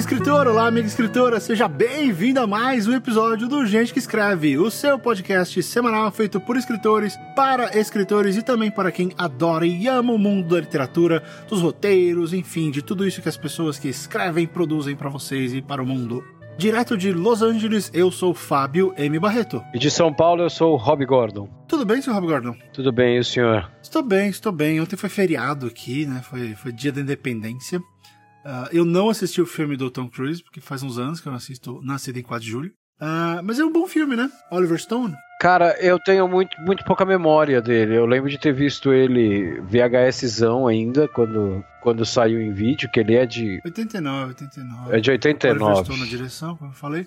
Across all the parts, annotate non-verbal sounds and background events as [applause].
amigo escritor, olá, amiga escritora, seja bem-vindo a mais um episódio do Gente que Escreve, o seu podcast semanal feito por escritores, para escritores e também para quem adora e ama o mundo da literatura, dos roteiros, enfim, de tudo isso que as pessoas que escrevem produzem para vocês e para o mundo. Direto de Los Angeles, eu sou Fábio M. Barreto. E de São Paulo, eu sou o Rob Gordon. Tudo bem, seu Rob Gordon? Tudo bem, e o senhor? Estou bem, estou bem. Ontem foi feriado aqui, né? Foi, foi dia da independência. Uh, eu não assisti o filme do Tom Cruise, porque faz uns anos que eu não assisto Nascido em 4 de Julho. Uh, mas é um bom filme, né? Oliver Stone. Cara, eu tenho muito, muito pouca memória dele. Eu lembro de ter visto ele VHSzão ainda, quando, quando saiu em vídeo, que ele é de. 89, 89. É de 89. Oliver Stone na direção, como eu falei.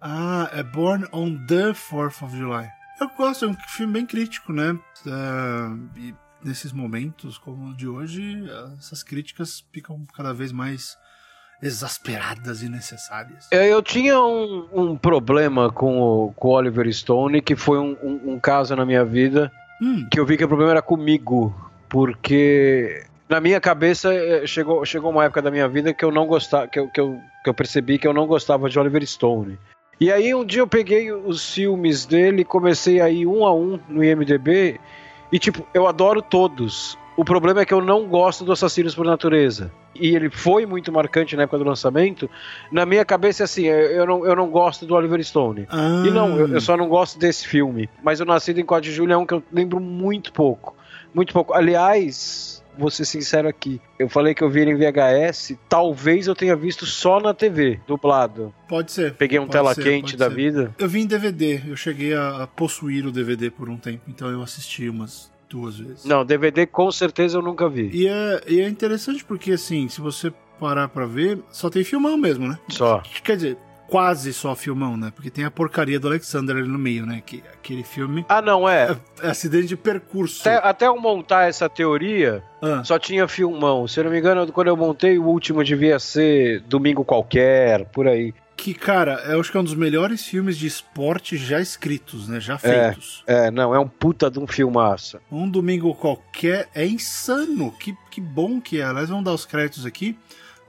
Ah, é Born on the 4th of July. Eu gosto, é um filme bem crítico, né? Uh, e nesses momentos como o de hoje, essas críticas ficam cada vez mais exasperadas e necessárias. É, eu tinha um, um problema com o, com o Oliver Stone, que foi um, um, um caso na minha vida hum. que eu vi que o problema era comigo, porque na minha cabeça eh, chegou, chegou uma época da minha vida que eu não gostava, que eu, que, eu, que eu percebi que eu não gostava de Oliver Stone. E aí um dia eu peguei os filmes dele, comecei a ir um a um no IMDB e tipo, eu adoro todos. O problema é que eu não gosto do Assassinos por Natureza. E ele foi muito marcante na época do lançamento. Na minha cabeça, assim, eu não, eu não gosto do Oliver Stone. Ah. E não, eu, eu, só não gosto desse filme. Mas o Nascido em 4 de Julho é um que eu lembro muito pouco. Muito pouco. Aliás, vou ser sincero aqui. Eu falei que eu vi ele em VHS, talvez eu tenha visto só na TV, dublado. Pode ser. Peguei um tela ser, quente da ser. vida. Eu vi em DVD, eu cheguei a possuir o DVD por um tempo, então eu assisti umas duas vezes. Não, DVD com certeza eu nunca vi. E é, e é interessante porque, assim, se você parar pra ver, só tem filmão mesmo, né? Só. Quer dizer, quase só filmão, né? Porque tem a porcaria do Alexander ali no meio, né? Que, aquele filme. Ah, não, é. é, é acidente de percurso. Até, até, eu montar essa teoria, ah. só tinha filmão. Se eu não me engano, quando eu montei, o último devia ser Domingo Qualquer, por aí que, cara, eu acho que é um dos melhores filmes de esporte já escritos, né? Já feitos. É, é não, é um puta de um filmaço. Um domingo qualquer é insano. Que, que bom que é. Aliás, vamos dar os créditos aqui.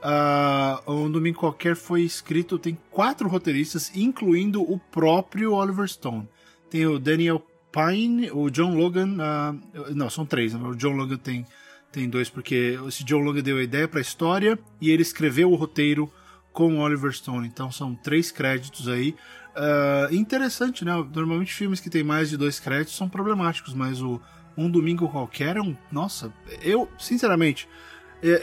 Uh, um domingo qualquer foi escrito, tem quatro roteiristas, incluindo o próprio Oliver Stone. Tem o Daniel Pine, o John Logan. Uh, não, são três. Né? O John Logan tem, tem dois, porque esse John Logan deu a ideia para a história e ele escreveu o roteiro com Oliver Stone. Então são três créditos aí. Uh, interessante, né? Normalmente filmes que tem mais de dois créditos são problemáticos, mas o Um Domingo Qualquer é um. Nossa, eu, sinceramente,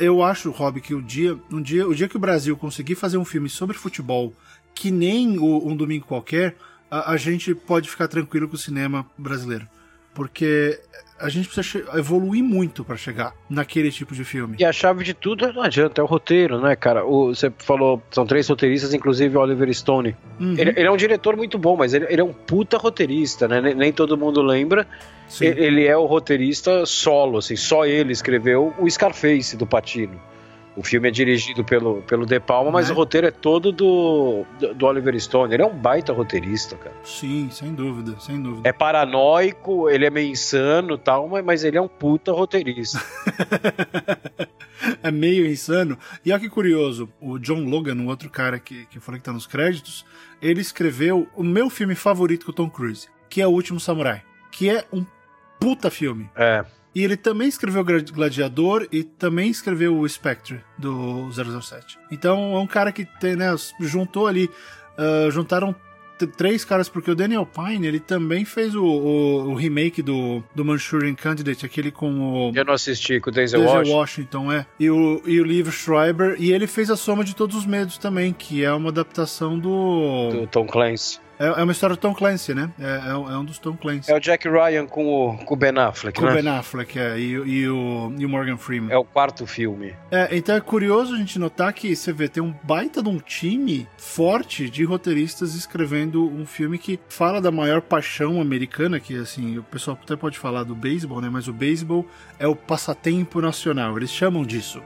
eu acho, Rob, que o dia, um dia, o dia que o Brasil conseguir fazer um filme sobre futebol que nem o Um Domingo Qualquer, a, a gente pode ficar tranquilo com o cinema brasileiro. Porque a gente precisa evoluir muito para chegar naquele tipo de filme. E a chave de tudo não adianta, é o roteiro, né, cara? O, você falou, são três roteiristas, inclusive Oliver Stone. Uhum. Ele, ele, é um diretor muito bom, mas ele, ele, é um puta roteirista, né? Nem, nem todo mundo lembra. Ele, ele é o roteirista solo, assim, só ele escreveu o Scarface do Patino. O filme é dirigido pelo, pelo De Palma, mas é? o roteiro é todo do, do, Oliver Stone. Ele é um baita roteirista, cara. Sim, sem dúvida, sem dúvida. É paranoico, ele é meio insano tal, mas, ele é um puta roteirista. [laughs] é meio insano. E olha que curioso, o John Logan, um outro cara que, que eu falei que tá nos créditos, ele escreveu o meu filme favorito com o Tom Cruise, que é O Último Samurai. Que é um puta filme. É. E ele também escreveu Gladiador e também escreveu o Spectre do 007. Então é um cara que tem, né, juntou ali, uh, juntaram três caras, porque o Daniel Pine, ele também fez o, o, o, remake do, do Manchurian Candidate, aquele com o... Eu não assisti, com o Denzel, Denzel Washington. Washington. é. E o, e o Liv Schreiber, e ele fez A Soma de Todos os Medos também, que é uma adaptação do... Do Tom Clancy. É, é uma história do Tom Clancy, né? É, é, é, um dos Tom Clancy. É o Jack Ryan com o, com o Ben Affleck, com né? Com o Ben Affleck, é. E, e, o, e o Morgan Freeman. É o quarto filme. É, então é curioso a gente notar que você vê, tem um baita de um time forte de roteiristas escrevendo um filme que fala da maior paixão americana, que assim, o pessoal até pode falar do beisebol, né? Mas o beisebol é o passatempo nacional. Eles chamam disso.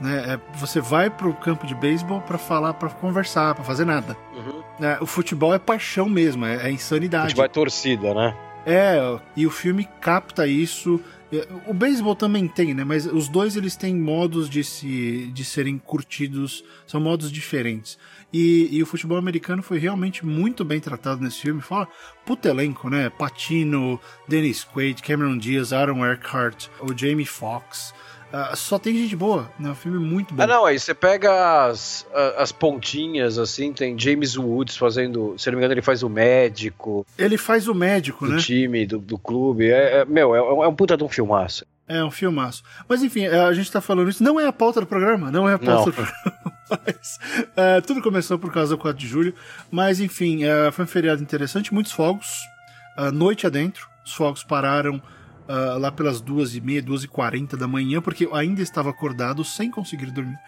Né? É, você vai pro campo de beisebol para falar, para conversar, para fazer nada. Uhum. É, o futebol é paixão mesmo, é, é insanidade. O futebol é torcida, né? É, e o filme capta isso É, o beisebol também tem, né? Mas os dois eles têm modos de se de serem curtidos, são modos diferentes. E, e o futebol americano foi realmente muito bem tratado nesse filme. Fala, puto elenco, né? Patino, Dennis Quaid, Cameron Diaz, Aaron Eckhart, o Jamie Foxx. Uh, só tem gente boa, né? Um filme muito bom. Ah, não, aí você pega as, as pontinhas, assim, tem James Woods fazendo, se não me engano, ele faz o médico. Ele faz o médico, do né? Do time, do, do clube. É, é meu, é, é, um puta de um filmaço. É um filmaço. Mas enfim, é, a gente tá falando isso, não é a pauta do programa, não é a pauta não. do programa. [laughs] Mas, é, tudo começou por causa do 4 de julho. Mas enfim, é, foi um feriado interessante, muitos fogos, noite adentro. Os fogos pararam uh, lá pelas duas e meia, duas e quarenta da manhã, porque eu ainda estava acordado sem conseguir dormir.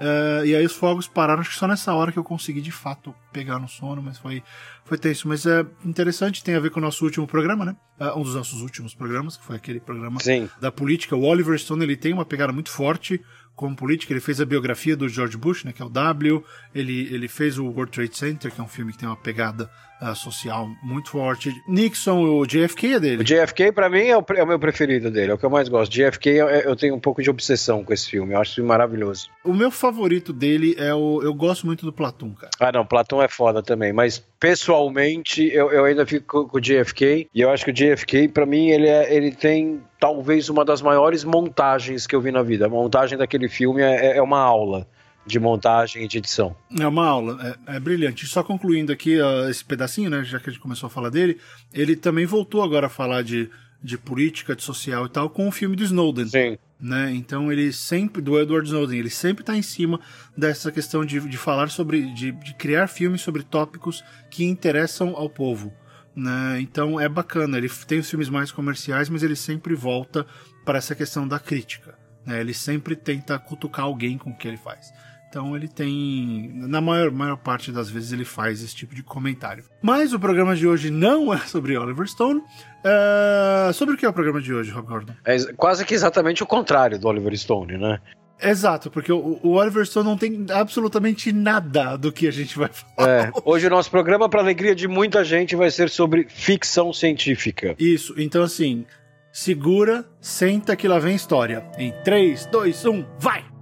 Uh, e aí os fogos pararam, acho que só nessa hora que eu consegui de fato pegar no sono, mas foi, foi tenso. Mas é interessante, tem a ver com o nosso último programa, né? Uh, um dos nossos últimos programas, que foi aquele programa Sim. da política. O Oliver Stone ele tem uma pegada muito forte como política. Ele fez a biografia do George Bush, né, que é o W. Ele, ele fez o World Trade Center, que é um filme que tem uma pegada uh, social muito forte. Nixon, o JFK é dele. O JFK, para mim, é o, é o, meu preferido dele, é o que eu mais gosto. JFK, eu, eu tenho um pouco de obsessão com esse filme, eu acho filme maravilhoso. O meu favorito dele é o. Eu gosto muito do Platum, cara. Ah, não, Platum é foda também, mas pessoalmente eu, eu ainda fico com o JFK, e eu acho que o JFK, para mim, ele, é, ele tem talvez uma das maiores montagens que eu vi na vida. A montagem daquele filme é, é uma aula de montagem e de edição. É uma aula, é, é brilhante. Só concluindo aqui uh, esse pedacinho, né, já que a gente começou a falar dele, ele também voltou agora a falar de, de política, de social e tal, com o filme do Snowden. Sim. Né? Então ele sempre, do Edward Snowden, ele sempre está em cima dessa questão de, de falar sobre, de, de criar filmes sobre tópicos que interessam ao povo. Né? Então é bacana, ele tem os filmes mais comerciais, mas ele sempre volta para essa questão da crítica. Né? Ele sempre tenta cutucar alguém com o que ele faz. Então ele tem. Na maior, maior parte das vezes ele faz esse tipo de comentário. Mas o programa de hoje não é sobre Oliver Stone. Uh, sobre o que é o programa de hoje, Rob Gordon? É quase que exatamente o contrário do Oliver Stone, né? Exato, porque o, o Oliver Stone não tem absolutamente nada do que a gente vai falar. É, hoje o nosso programa, para alegria de muita gente, vai ser sobre ficção científica. Isso, então assim, segura, senta que lá vem história. Em 3, 2, 1, vai!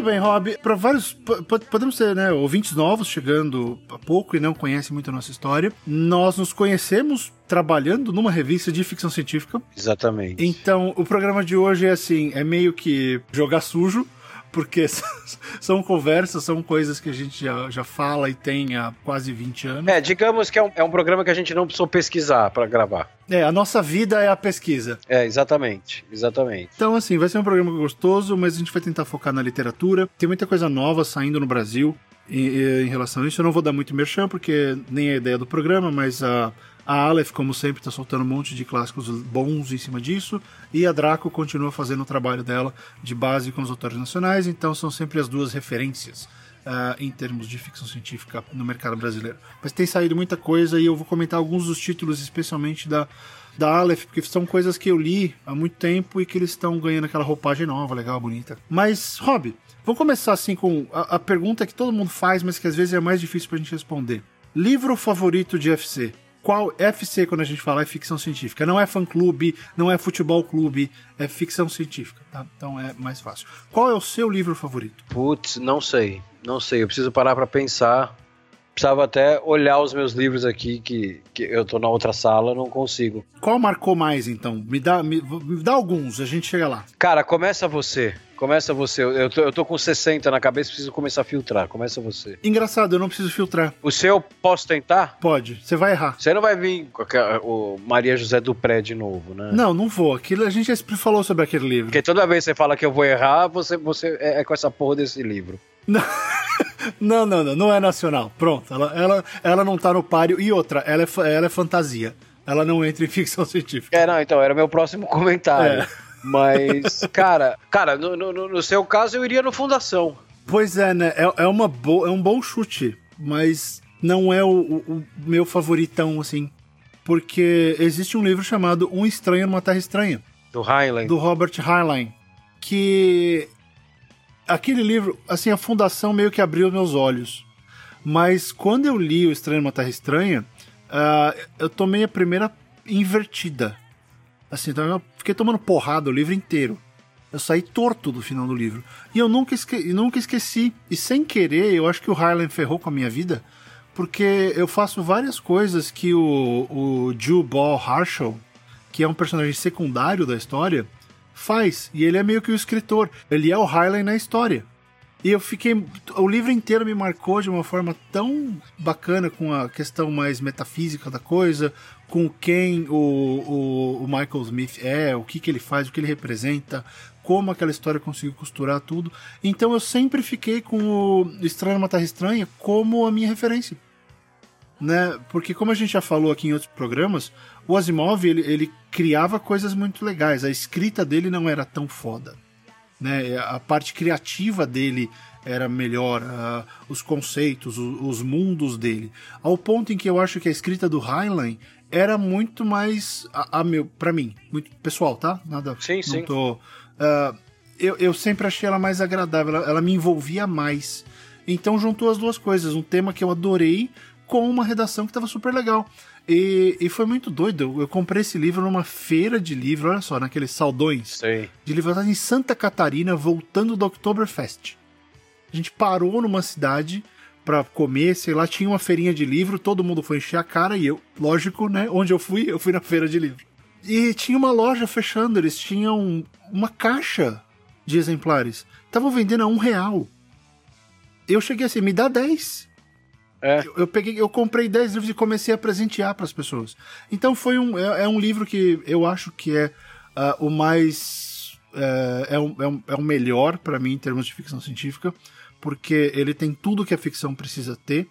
Muito bem, Rob. Para vários. Podemos ser, né, ouvintes novos chegando há pouco e não conhecem muito a nossa história. Nós nos conhecemos trabalhando numa revista de ficção científica. Exatamente. Então, o programa de hoje é assim: é meio que jogar sujo porque [laughs] são conversas, são coisas que a gente já, já fala e tem há quase 20 anos. É, digamos que é um, é um programa que a gente não precisou pesquisar para gravar. É, a nossa vida é a pesquisa. É, exatamente, exatamente. Então, assim, vai ser um programa gostoso, mas a gente vai tentar focar na literatura. Tem muita coisa nova saindo no Brasil em, em relação a isso. Eu não vou dar muito merchan, porque nem é a ideia do programa, mas a. A Aleph, como sempre, está soltando um monte de clássicos bons em cima disso. E a Draco continua fazendo o trabalho dela de base com os autores nacionais. Então são sempre as duas referências uh, em termos de ficção científica no mercado brasileiro. Mas tem saído muita coisa e eu vou comentar alguns dos títulos, especialmente da, da Aleph, porque são coisas que eu li há muito tempo e que eles estão ganhando aquela roupagem nova, legal, bonita. Mas, Rob, vamos começar assim com a, a pergunta que todo mundo faz, mas que às vezes é mais difícil pra gente responder. Livro favorito de FC? Qual FC quando a gente fala é ficção científica. Não é fã clube, não é futebol clube, é ficção científica, tá? Então é mais fácil. Qual é o seu livro favorito? Putz, não sei. Não sei, eu preciso parar para pensar. Precisava até olhar os meus livros aqui, que, que eu tô na outra sala, não consigo. Qual marcou mais, então? Me dá, me, me dá alguns, a gente chega lá. Cara, começa você. Começa você. Eu tô, eu tô com 60 na cabeça, preciso começar a filtrar. Começa você. Engraçado, eu não preciso filtrar. O seu, posso tentar? Pode. Você vai errar. Você não vai vir com o Maria José Dupré de novo, né? Não, não vou. Aquilo a gente já falou sobre aquele livro. Porque toda vez que você fala que eu vou errar, você, você é, é com essa porra desse livro. Não. [laughs] Não, não, não, não é nacional. Pronto, ela, ela, ela não tá no páreo. E outra, ela é, ela é fantasia. Ela não entra em [laughs] ficção científica. É, não, então, era meu próximo comentário. É. Mas, [laughs] cara, cara, no, no, no, seu caso eu iria no Fundação. Pois é, né? É, é, uma bo é um bom chute, mas não é o, o, o meu favoritão, assim. Porque existe um livro chamado Um Estranho numa Terra Estranha. Do Heinlein. Do Robert Heinlein. Que aquele livro, assim, a fundação meio que abriu meus olhos. Mas quando eu li O Estranho numa Terra Estranha, uh, eu tomei a primeira invertida. Assim, então eu fiquei tomando porrada o livro inteiro. Eu saí torto do final do livro. E eu nunca, esque nunca esqueci. E sem querer, eu acho que o Harlan ferrou com a minha vida. Porque eu faço várias coisas que o, o Jew Ball Harshall, que é um personagem secundário da história, faz. E ele é meio que o escritor. Ele é o Harlan na história. E eu fiquei. O livro inteiro me marcou de uma forma tão bacana com a questão mais metafísica da coisa, com quem o, o, o, Michael Smith é, o que, que ele faz, o que ele representa, como aquela história conseguiu costurar tudo. Então eu sempre fiquei com o Estranho Terra Estranha como a minha referência. Né? Porque como a gente já falou aqui em outros programas, o Asimov ele, ele criava coisas muito legais. A escrita dele não era tão foda né? A parte criativa dele era melhor, uh, os conceitos, os, os, mundos dele. Ao ponto em que eu acho que a escrita do Heinlein era muito mais, a, a meu, para mim, muito pessoal, tá? Nada. Sim, não sim. Tô, uh, eu, eu sempre achei ela mais agradável, ela, ela me envolvia mais. Então juntou as duas coisas, um tema que eu adorei com uma redação que estava super legal. E, e, foi muito doido. Eu comprei esse livro numa feira de livro, olha só, naqueles saldões Sim. de livro em Santa Catarina, voltando do Oktoberfest. A gente parou numa cidade para comer, sei lá, tinha uma feirinha de livro, todo mundo foi encher a cara e eu, lógico, né? Onde eu fui, eu fui na feira de livro. E tinha uma loja fechando, eles tinham uma caixa de exemplares. Estavam vendendo a um real. Eu cheguei assim, me dá 10. É. Eu, eu, peguei, eu comprei 10 livros e comecei a presentear para as pessoas. Então foi um, é, é, um livro que eu acho que é uh, o mais. Uh, é, um, é, um, é o melhor para mim em termos de ficção científica, porque ele tem tudo que a ficção precisa ter,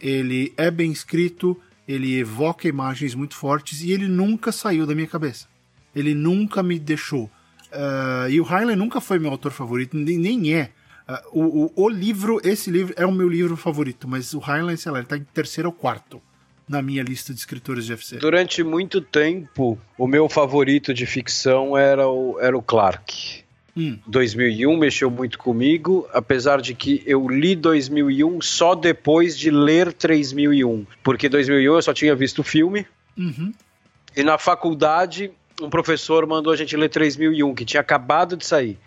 ele é bem escrito, ele evoca imagens muito fortes e ele nunca saiu da minha cabeça. Ele nunca me deixou. Uh, e o Heinlein nunca foi meu autor favorito, nem, nem é. Uh, o, o, o, livro, esse livro é o meu livro favorito, mas o Highland, sei lá, ele tá em terceiro ou quarto na minha lista de escritores de FC. Durante muito tempo, o meu favorito de ficção era o, era o Clark. Hum. 2001 mexeu muito comigo, apesar de que eu li 2001 só depois de ler 3001, porque 2001 eu só tinha visto o filme. Uhum. E na faculdade, um professor mandou a gente ler 3001, que tinha acabado de sair.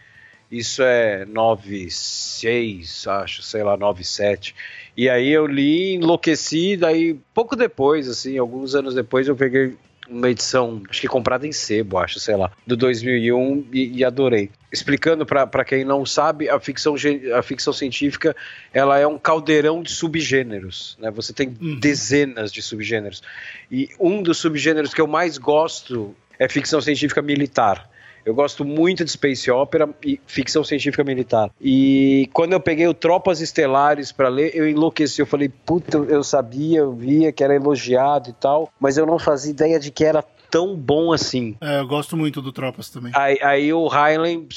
Isso é 96, acho, sei lá, 97. E aí eu li, enlouqueci, daí pouco depois, assim, alguns anos depois eu peguei uma edição, acho que comprada em sebo, acho, sei lá, do 2001 e, e adorei. Explicando para quem não sabe, a ficção, a ficção científica ela é um caldeirão de subgêneros, né? Você tem uhum. dezenas de subgêneros. E um dos subgêneros que eu mais gosto é ficção científica militar. Eu gosto muito de space opera e ficção científica militar. E quando eu peguei o Tropas Estelares para ler, eu enlouqueci. Eu falei, puta, eu sabia, eu via que era elogiado e tal, mas eu não fazia ideia de que era tão bom assim. É, eu gosto muito do Tropas também. Aí, aí o Highland,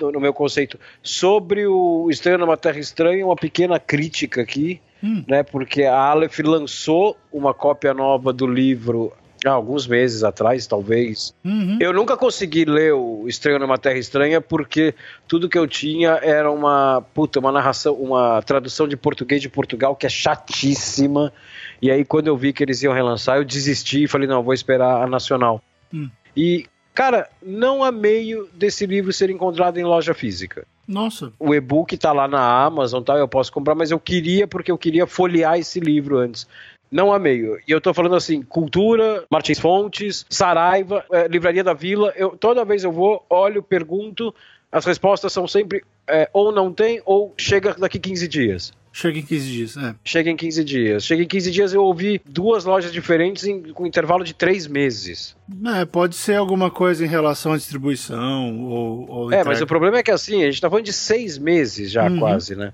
no meu conceito, sobre o Estranho numa Terra Estranha, uma pequena crítica aqui, hum. né? Porque a Aleph lançou uma cópia nova do livro há alguns meses atrás, talvez. Uhum. Eu nunca consegui ler o Estranho numa Terra Estranha porque tudo que eu tinha era uma puta, uma narração, uma tradução de português de Portugal que é chatíssima. E aí quando eu vi que eles iam relançar, eu desisti e falei, não, vou esperar a nacional. Uhum. E Cara, não há meio desse livro ser encontrado em loja física. Nossa. O e-book tá lá na Amazon, tá? Eu posso comprar, mas eu queria porque eu queria folhear esse livro antes. Não há meio. E eu tô falando assim, cultura, Martins Fontes, Saraiva, é, Livraria da Vila. Eu, toda vez eu vou, olho, pergunto, as respostas são sempre é, ou não tem ou chega daqui 15 dias. Chega em 15 dias, é. Chega em 15 dias. Chega em 15 dias eu ouvi duas lojas diferentes em, com intervalo de três meses. É, pode ser alguma coisa em relação à distribuição ou. ou é, mas o problema é que assim, a gente tá falando de seis meses já uhum. quase, né?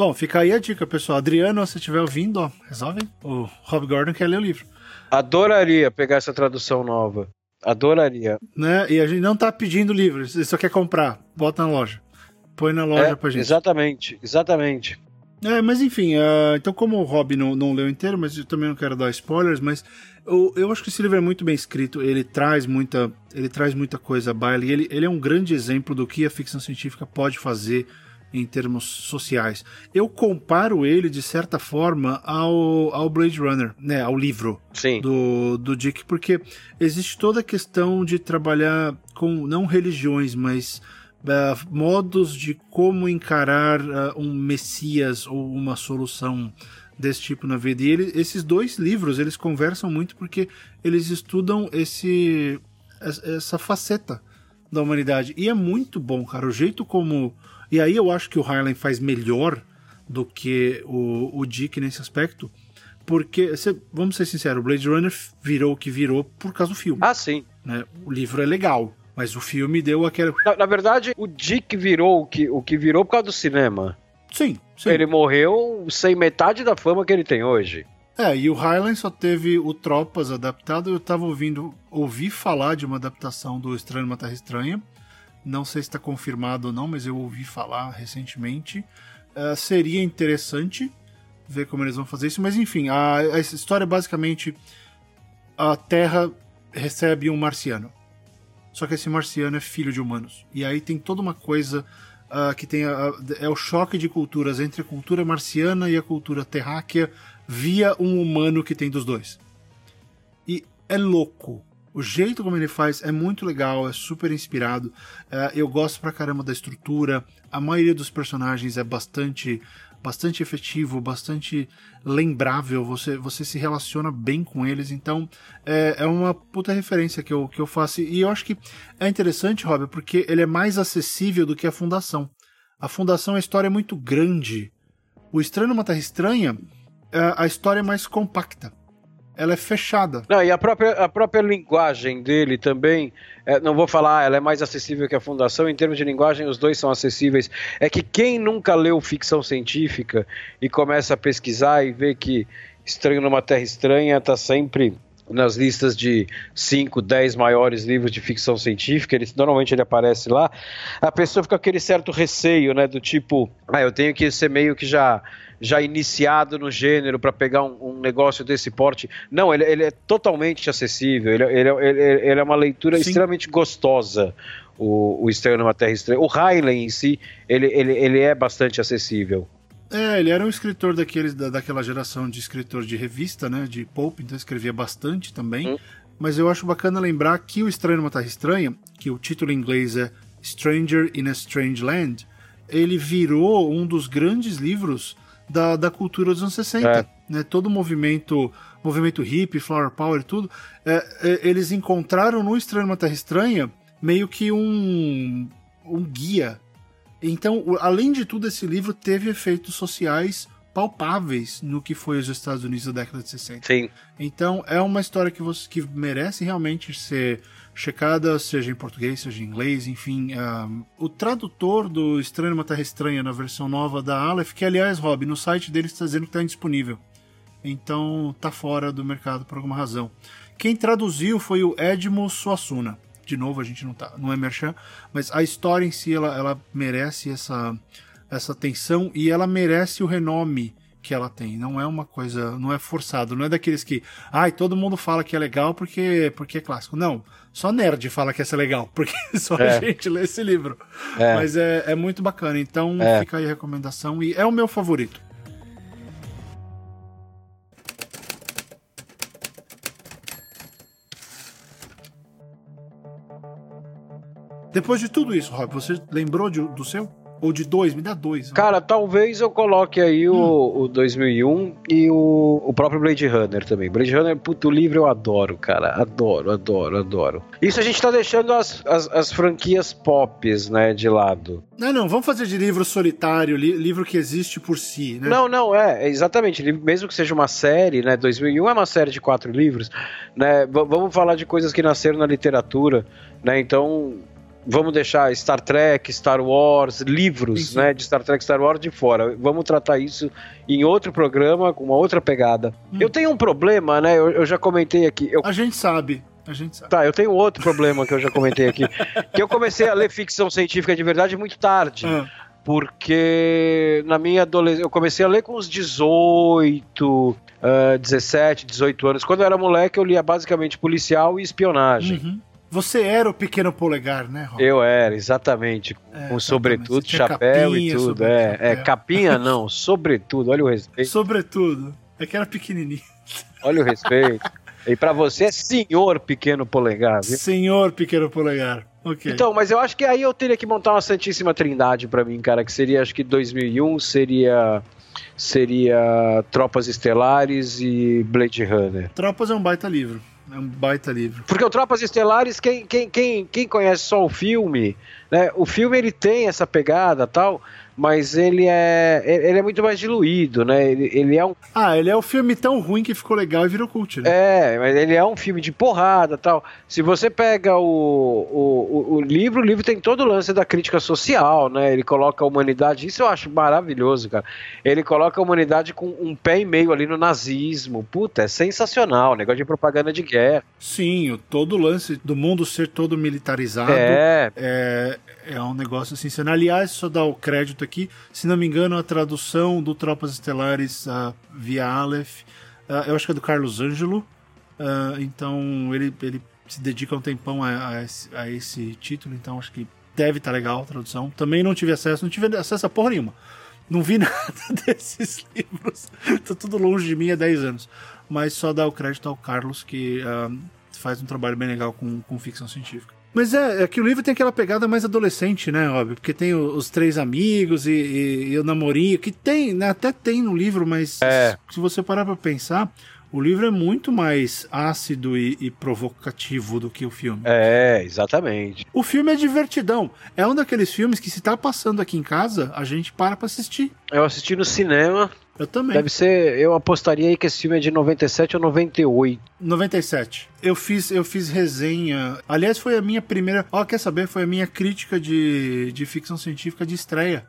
Bom, fica aí a dica, pessoal. Adriano, se estiver ouvindo, ó, resolve. O Rob Gordon quer ler o livro. Adoraria pegar essa tradução nova. Adoraria. Né? E a gente não tá pedindo livro, você só quer comprar. Bota na loja. Põe na loja é, pra gente. Exatamente, exatamente. É, mas enfim, uh, então como o Rob não, não leu inteiro, mas eu também não quero dar spoilers, mas eu, eu acho que esse livro é muito bem escrito, ele traz muita, ele traz muita coisa à baila, e ele, ele é um grande exemplo do que a ficção científica pode fazer em termos sociais. Eu comparo ele, de certa forma, ao, ao Blade Runner, né, ao livro Sim. Do, do Dick, porque existe toda a questão de trabalhar com, não religiões, mas uh, modos de como encarar uh, um messias ou uma solução desse tipo na vida. E ele, esses dois livros, eles conversam muito porque eles estudam esse essa faceta da humanidade. E é muito bom, cara, o jeito como e aí eu acho que o Highland faz melhor do que o, o Dick nesse aspecto. Porque, vamos ser sinceros, o Blade Runner virou o que virou por causa do filme. Ah, sim. Né? O livro é legal, mas o filme deu aquela. Na, na, verdade, o Dick virou o que, o que virou por causa do cinema. Sim, sim. Ele morreu sem metade da fama que ele tem hoje. É, e o Highland só teve o Tropas adaptado. Eu tava ouvindo, ouvi falar de uma adaptação do Estranho Uma Terra Estranha. Não sei se está confirmado ou não, mas eu ouvi falar recentemente. Uh, seria interessante ver como eles vão fazer isso, mas enfim, a, a história é basicamente a Terra recebe um marciano. Só que esse marciano é filho de humanos. E aí tem toda uma coisa uh, que tem a, é o choque de culturas entre a cultura marciana e a cultura terráquea via um humano que tem dos dois. E é louco o jeito como ele faz é muito legal, é super inspirado. Uh, eu gosto pra caramba da estrutura. A maioria dos personagens é bastante bastante efetivo, bastante lembrável, você, você se relaciona bem com eles, então é, é uma puta referência que eu, que eu faço. E eu acho que é interessante, Rob, porque ele é mais acessível do que a Fundação. A Fundação, a história é muito grande. O Estranho numa Terra Estranha, é, a história é mais compacta ela é fechada. Não, e a própria, a própria linguagem dele também, é, não vou falar, ela é mais acessível que a Fundação, em termos de linguagem, os dois são acessíveis. É que quem nunca leu ficção científica e começa a pesquisar e vê que Estranho numa Terra Estranha está sempre nas listas de 5, 10 maiores livros de ficção científica, ele, normalmente ele aparece lá, a pessoa fica com aquele certo receio, né, do tipo, ah, eu tenho que ser meio que já já iniciado no gênero para pegar um, um, negócio desse porte. Não, ele, ele é totalmente acessível, ele, ele, ele, é uma leitura Sim. extremamente gostosa, o, o Estranho numa Terra Estranha. O Riley em si, ele, ele, ele é bastante acessível. É, ele era um escritor daqueles, da, daquela geração de escritor de revista, né, de pulp, então escrevia bastante também. Hum. Mas eu acho bacana lembrar que o Estranho numa Terra Estranha, que o título em inglês é Stranger in a Strange Land, ele virou um dos grandes livros da, da cultura dos anos 60. É. Né? Todo o movimento, movimento hippie, flower power e tudo, é, é, eles encontraram no Estranho numa Terra Estranha meio que um, um guia. Então, além de tudo, esse livro teve efeitos sociais palpáveis no que foi os Estados Unidos da década de 60. Sim. Então, é uma história que, você, que merece realmente ser checada, seja em português, seja em inglês, enfim. Um, o tradutor do Estranho Uma Terra Estranha na versão nova da Aleph, que aliás, Rob, no site deles está dizendo que está indisponível. Então tá fora do mercado por alguma razão. Quem traduziu foi o Edmo Suassuna. De novo, a gente não, tá, não é merchan, mas a história em si ela, ela merece essa, essa atenção e ela merece o renome que ela tem. Não é uma coisa, não é forçado, não é daqueles que, ai, todo mundo fala que é legal porque porque é clássico. Não, só nerd fala que essa é legal, [laughs] porque só é. a gente lê esse livro. É. Mas é, é muito bacana, então é. fica aí a recomendação e é o meu favorito. Depois de tudo isso, Rob, você lembrou de, do seu? Ou de dois, me dá dois. Cara, talvez eu coloque aí o, hum. o 2001 e o, o próprio Blade Runner também. Blade Runner, puto livro, eu adoro, cara. Adoro, adoro, adoro. Isso a gente tá deixando as, as, as franquias pops, né, de lado. Não, não, vamos fazer de livro solitário, li, livro que existe por si, né? Não, não, é, exatamente. Mesmo que seja uma série, né? 2001 é uma série de quatro livros, né? Vamos falar de coisas que nasceram na literatura, né? Então, vamos deixar Star Trek, Star Wars, livros né, de Star Trek, Star Wars de fora. Vamos tratar isso em outro programa, com uma outra pegada. Hum. Eu tenho um problema, né? Eu, eu já comentei aqui. Eu... A gente sabe. A gente sabe. Tá, eu tenho outro problema que eu já comentei aqui. [laughs] que eu comecei a ler ficção científica de verdade muito tarde. Ah. Porque na minha adolescência, eu comecei a ler com uns 18, uh, 17, 18 anos. Quando eu era moleque, eu lia basicamente policial e espionagem. Uhum. Você era o pequeno polegar, né, Rob? Eu era, exatamente. É, com sobretudo, chapéu capinha, e tudo. É, é, capinha não, sobretudo, olha o respeito. Sobretudo. É que era pequenininho. Olha o respeito. E para você é senhor pequeno polegar, viu? Senhor pequeno polegar. Okay. Então, mas eu acho que aí eu teria que montar uma santíssima trindade para mim, cara, que seria acho que 2001 seria seria Tropas Estelares e Blade Runner. Tropas é um baita livro. É um baita livro. Porque o Tropas Estelares, quem, quem, quem, quem conhece só o filme, né? O filme ele tem essa pegada tal, mas ele é ele é muito mais diluído, né? Ele, ele, é um Ah, ele é um filme tão ruim que ficou legal e virou cult, né? É, mas ele é um filme de porrada, tal. Se você pega o, o, o, livro, o livro tem todo o lance da crítica social, né? Ele coloca a humanidade, isso eu acho maravilhoso, cara. Ele coloca a humanidade com um pé e meio ali no nazismo. Puta, é sensacional, negócio de propaganda de guerra. Sim, todo o lance do mundo ser todo militarizado é, é, é um negócio assim. Aliás, só dar o crédito aqui, se não me engano, a tradução do Tropas Estelares uh, via Aleph, uh, eu acho que é do Carlos Ângelo. Uh, então ele, ele se dedica um tempão a, a, esse, a esse título, então acho que deve estar tá legal a tradução. Também não tive acesso, não tive acesso a porra nenhuma. Não vi [laughs] nada desses livros. tá tudo longe de mim há 10 anos. Mas só dar o crédito ao Carlos, que faz um trabalho bem legal com, com ficção científica. Mas é, é que o livro tem aquela pegada mais adolescente, né, óbvio? Porque tem os, os três amigos e, e, e, o namorinho, que tem, né, até tem no livro, mas é. se você parar pra pensar, o livro é muito mais ácido e, e, provocativo do que o filme. É, exatamente. O filme é divertidão. É um daqueles filmes que se tá passando aqui em casa, a gente para pra assistir. Eu assisti no cinema, eu também. Deve ser, eu apostaria aí que esse filme é de 97 ou 98. 97. Eu fiz, eu fiz resenha. Aliás, foi a minha primeira. Ó, quer saber? Foi a minha crítica de, de ficção científica de estreia.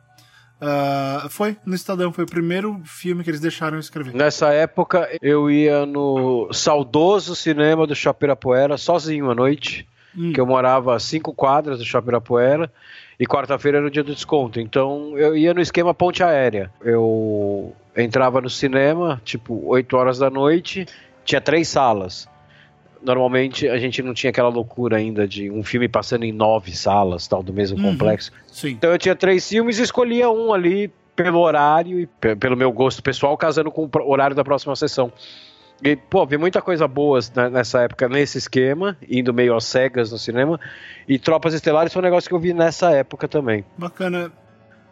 Uh, foi no Estadão, foi o primeiro filme que eles deixaram escrever. Nessa época eu ia no saudoso cinema do Chapirapuera sozinho à noite, hum. que eu morava a cinco quadras do Chapirapuera e quarta-feira era o dia do desconto. Então eu ia no esquema ponte aérea. Eu entrava no cinema, tipo, 8 horas da noite, tinha três salas. Normalmente a gente não tinha aquela loucura ainda de um filme passando em nove salas, tal, do mesmo uhum, complexo. Sim. Então eu tinha três filmes e escolhia um ali pelo horário e pelo meu gosto pessoal, casando com o horário da próxima sessão. E, pô, vi muita coisa boa nessa época, nesse esquema, indo meio às cegas no cinema. E Tropas Estelares foi um negócio que eu vi nessa época também. Bacana.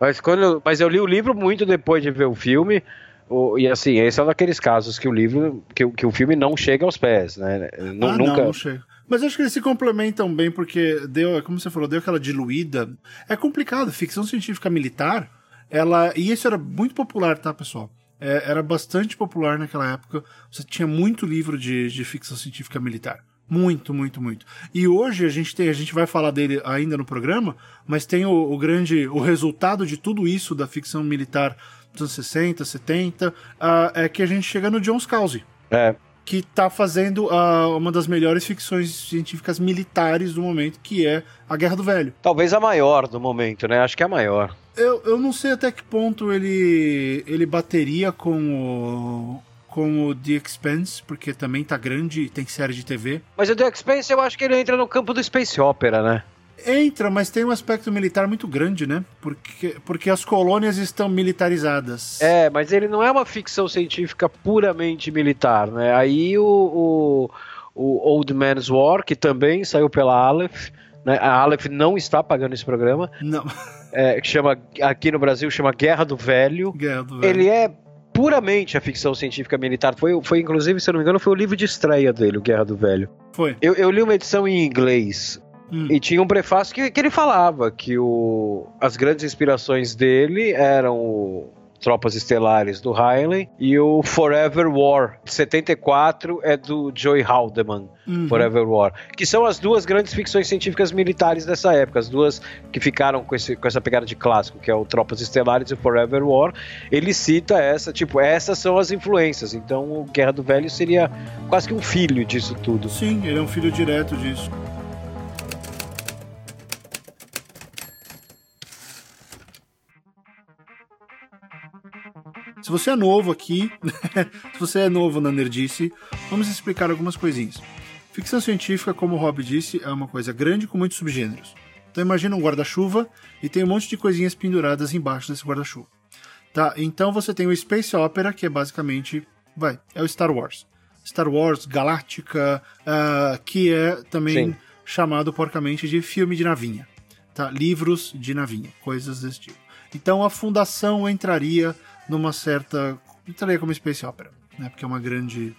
Mas, quando eu, mas eu li o livro muito depois de ver o filme. O, e assim, esse é um daqueles casos que o livro, que, que o filme não chega aos pés, né? N ah, nunca... não, não chega. Mas acho que eles se complementam bem, porque deu, como você falou, deu aquela diluída. É complicado, ficção científica militar, ela. E isso era muito popular, tá, pessoal? É, era bastante popular naquela época. Você tinha muito livro de, de ficção científica militar. Muito, muito, muito. E hoje a gente tem, a gente vai falar dele ainda no programa, mas tem o, o grande, o resultado de tudo isso da ficção militar dos anos 60, 70, uh, é que a gente chega no John Scalzi. É. Que está fazendo uh, uma das melhores ficções científicas militares do momento, que é A Guerra do Velho. Talvez a maior do momento, né? Acho que é a maior. Eu, eu não sei até que ponto ele, ele bateria com o, com o The Expanse, porque também tá grande e tem série de TV. Mas o The Expanse eu acho que ele entra no campo do Space Opera, né? Entra, mas tem um aspecto militar muito grande, né? Porque, porque as colônias estão militarizadas. É, mas ele não é uma ficção científica puramente militar, né? Aí o, o, o Old Man's War, que também saiu pela Aleph, né? A Aleph não está pagando esse programa. Não. É, que chama, aqui no Brasil chama Guerra do Velho. Guerra do Velho. Ele é puramente a ficção científica militar. Foi, foi inclusive, se eu não me engano, foi o livro de estreia dele, o Guerra do Velho. Foi. Eu, eu li uma edição em inglês. Hum. E tinha um prefácio que, que ele falava que o, as grandes inspirações dele eram o, Tropas Estelares do Riley e o Forever War, 74 é do Joey Haldeman, uhum. Forever War, que são as duas grandes ficções científicas militares dessa época, as duas que ficaram com, esse, com essa pegada de clássico, que é o Tropas Estelares e o Forever War. Ele cita essa, tipo, essas são as influências. Então, o Guerra do Velho seria quase que um filho disso tudo. Sim, ele é um filho direto disso. Se você é novo aqui, [laughs] se você é novo na Nerdice, vamos explicar algumas coisinhas. Ficção científica, como o Rob disse, é uma coisa grande com muitos subgêneros. Então imagina um guarda-chuva e tem um monte de coisinhas penduradas embaixo desse guarda-chuva. Tá? Então você tem o Space Opera, que é basicamente, vai, é o Star Wars. Star Wars, Galáctica, uh, que é também Sim. chamado porcamente de filme de navinha. Tá? Livros de navinha, coisas desse tipo. Então a fundação entraria numa certa. entraria como Space Opera, né? Porque é uma grande.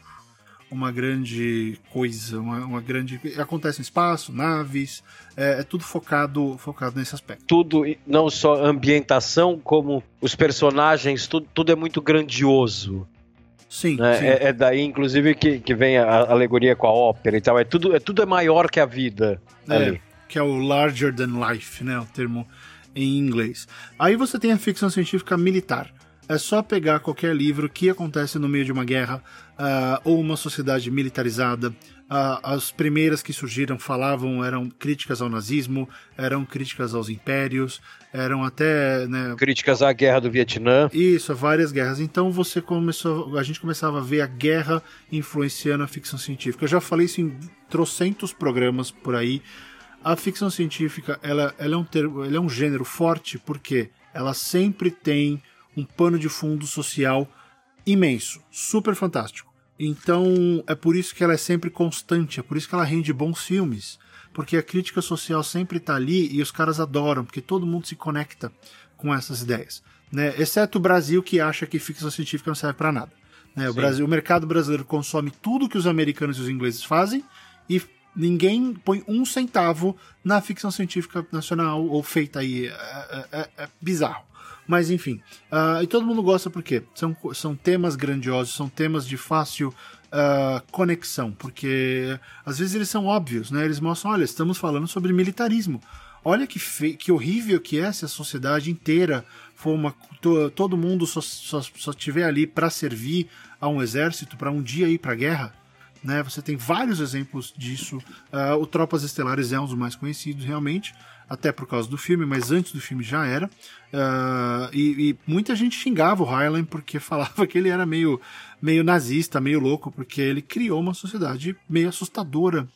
Uma grande coisa, uma, uma grande. Acontece no espaço, naves, é, é, tudo focado, focado nesse aspecto. Tudo, não só ambientação, como os personagens, tudo, tudo é muito grandioso. Sim, né? sim. É, é, daí, inclusive, que, que vem a alegoria com a ópera e tal. É tudo é, tudo é maior que a vida. É, ali. que é o larger than life, né? O termo em inglês. Aí você tem a ficção científica militar. É só pegar qualquer livro que acontece no meio de uma guerra uh, ou uma sociedade militarizada, as primeiras que surgiram falavam, eram críticas ao nazismo, eram críticas aos impérios, eram até. Né, críticas à guerra do Vietnã. Isso, várias guerras. Então você começou. A gente começava a ver a guerra influenciando a ficção científica. Eu já falei isso em trocentos programas por aí. A ficção científica ela, ela, é, um termo, é um gênero forte porque ela sempre tem um pano de fundo social imenso, super fantástico. Então é por isso que ela é sempre constante, é por isso que ela rende bons filmes. Porque a crítica social sempre está ali e os caras adoram, porque todo mundo se conecta com essas ideias. Né? Exceto o Brasil, que acha que ficção científica não serve para nada. Né? O, Brasil, o mercado brasileiro consome tudo que os americanos e os ingleses fazem e ninguém põe um centavo na ficção científica nacional ou feita aí. É, é, é, é bizarro. Mas enfim. Uh, e todo mundo gosta porque são, são temas grandiosos, são temas de fácil uh, conexão, porque às vezes eles são óbvios, né? Eles mostram, olha, estamos falando sobre militarismo. Olha que, fe... que horrível que é se a sociedade inteira for uma. todo mundo só, só, só tiver ali para servir a um exército, para um dia ir para a guerra. Né? Você tem vários exemplos disso. Uh, o Tropas Estelares é um dos mais conhecidos, realmente até por causa do filme, mas antes do filme já era. Uh, e, e, muita gente xingava o Highland porque [laughs] falava que ele era meio, meio nazista, meio louco, porque ele criou uma sociedade meio assustadora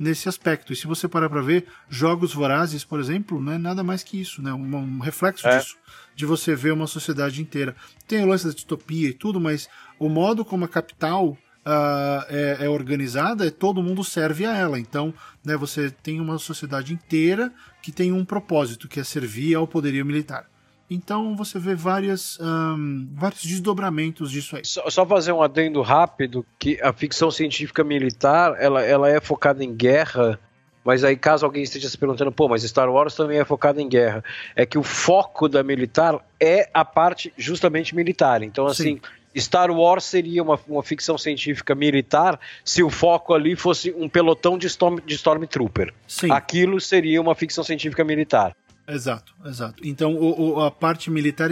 nesse aspecto. E se você parar para ver, Jogos Vorazes, por exemplo, não é nada mais que isso, né? um, um reflexo é. disso, de você ver uma sociedade inteira. Tem o lance da distopia e tudo, mas o modo como a capital uh, é, é, organizada, é, todo mundo serve a ela. Então, né, você tem uma sociedade inteira que tem um propósito, que é servir ao poderio militar. Então você vê várias, um, vários desdobramentos disso aí. Só, só, fazer um adendo rápido, que a ficção científica militar, ela, ela é focada em guerra, mas aí caso alguém esteja se perguntando, pô, mas Star Wars também é focado em guerra, é que o foco da militar é a parte justamente militar. Então, assim, Sim. Star Wars seria uma, uma ficção científica militar se o foco ali fosse um pelotão de, Storm, de Stormtrooper. Sim. Aquilo seria uma ficção científica militar. Exato, exato. Então o, o, a parte militar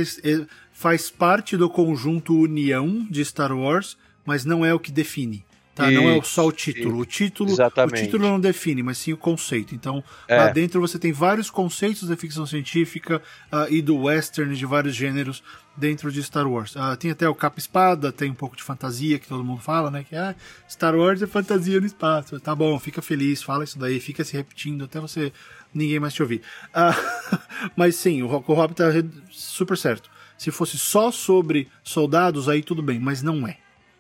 faz parte do conjunto União de Star Wars, mas não é o que define. Tá? Isso, não é só o título. Isso, o título exatamente. o título não define, mas sim o conceito. Então, é. lá dentro você tem vários conceitos da ficção científica uh, e do western de vários gêneros dentro de Star Wars. Uh, tem até o capa-espada, tem um pouco de fantasia que todo mundo fala, né? Que ah, Star Wars é fantasia no espaço. Tá bom, fica feliz, fala isso daí, fica se repetindo até você ninguém mais te ouvir. Uh, [laughs] mas sim, o, o Hobbit tá super certo. Se fosse só sobre soldados, aí tudo bem, mas não é.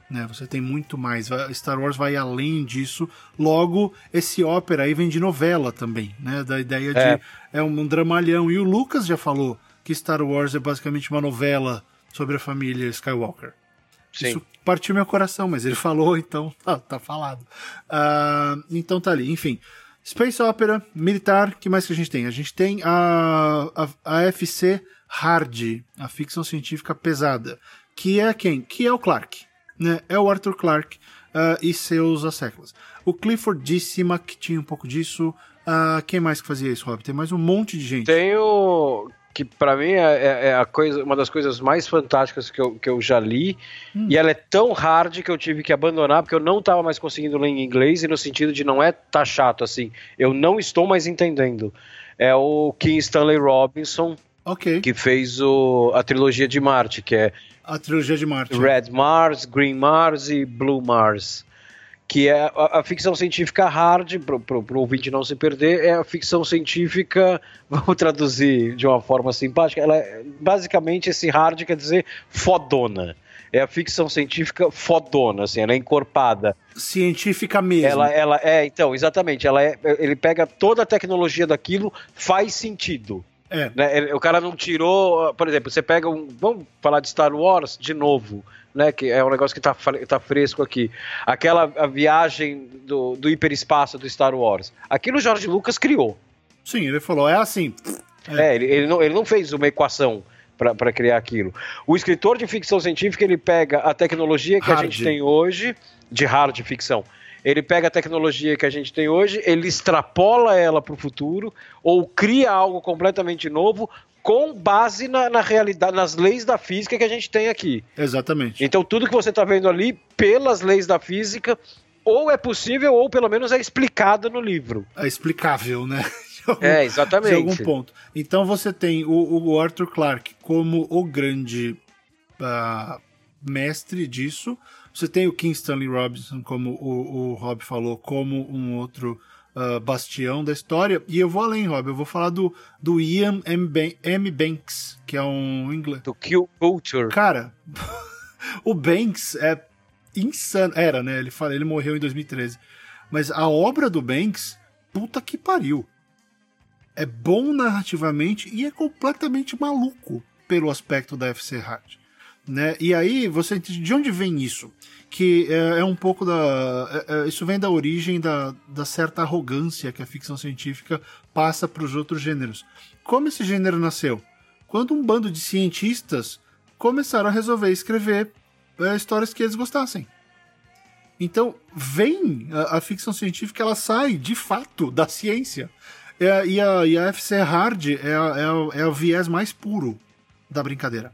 Né? Você tem muito mais. Star Wars vai além disso. Logo, esse ópera aí vem de novela também, né? Da ideia de é, é um, um dramalhão. E o Lucas já falou que Star Wars é basicamente uma novela sobre a família Skywalker. Sim. Isso partiu meu coração, mas ele falou, então tá, tá falado. Uh, então tá ali, enfim. Space Opera, militar, que mais que a gente tem? A gente tem a, a, a FC Hard, a ficção científica pesada, que é quem? Que é o Clark né, é o Arthur Clarke uh, e seus asseclas. O Clifford D. Simak tinha um pouco disso. Uh, quem mais que fazia isso, Rob? Tem mais um monte de gente. Tem o que para mim é, é, é, a coisa, uma das coisas mais fantásticas que eu, que eu já li. Hum. E ela é tão hard que eu tive que abandonar porque eu não estava mais conseguindo ler em inglês e no sentido de não é tá chato assim. Eu não estou mais entendendo. É o King Stanley Robinson, okay. que fez o, a trilogia de Marte, que é a trilogia de Marte. Red Mars, Green Mars e Blue Mars. que é a, a ficção científica hard, para o ouvinte não se perder, é a ficção científica, [laughs] vamos traduzir de uma forma simpática, ela é, basicamente esse hard quer dizer fodona. É a ficção científica fodona, assim, ela é encorpada. Científica mesmo. Ela, ela é, então, exatamente, ela é, ele pega toda a tecnologia daquilo, faz sentido. É. Né? O cara não tirou, por exemplo, você pega um. Vamos falar de Star Wars de novo né? Que é um negócio que está tá fresco aqui. Aquela a viagem do, do hiperespaço do Star Wars. Aquilo o George Lucas criou. Sim, ele falou, é assim. É, é ele, ele, não, ele não fez uma equação para criar aquilo. O escritor de ficção científica ele pega a tecnologia que hard. a gente tem hoje, de hard ficção. Ele pega a tecnologia que a gente tem hoje, ele extrapola ela para o futuro ou cria algo completamente novo com base na, na, realidade, nas leis da física que a gente tem aqui. Exatamente. Então tudo que você está vendo ali, pelas leis da física, ou é possível, ou pelo menos é explicado no livro. É explicável, né? Algum, [laughs] é, exatamente. De algum ponto. Então você tem o, o Arthur Clarke como o grande uh, mestre disso. Você tem o King Stanley Robinson, como o, o Rob falou, como um outro uh, bastião da história. E eu vou além, Rob, eu vou falar do, do Ian M. M. Banks, que é um inglês. Do Kill Culture. Cara, [laughs] o Banks é insano. Era, né? Ele, fala, ele morreu em 2013. Mas a obra do Banks, puta que pariu. É bom narrativamente e é completamente maluco pelo aspecto da FC Hard. Né? E aí, você de onde vem isso? Que é, é um pouco da. É, é, isso vem da origem da, da certa arrogância que a ficção científica passa para os outros gêneros. Como esse gênero nasceu? Quando um bando de cientistas começaram a resolver escrever é, histórias que eles gostassem. Então, vem a, a, ficção científica, ela sai de fato da ciência. É, e, a, e a FC Hard é, é, é o viés mais puro da brincadeira.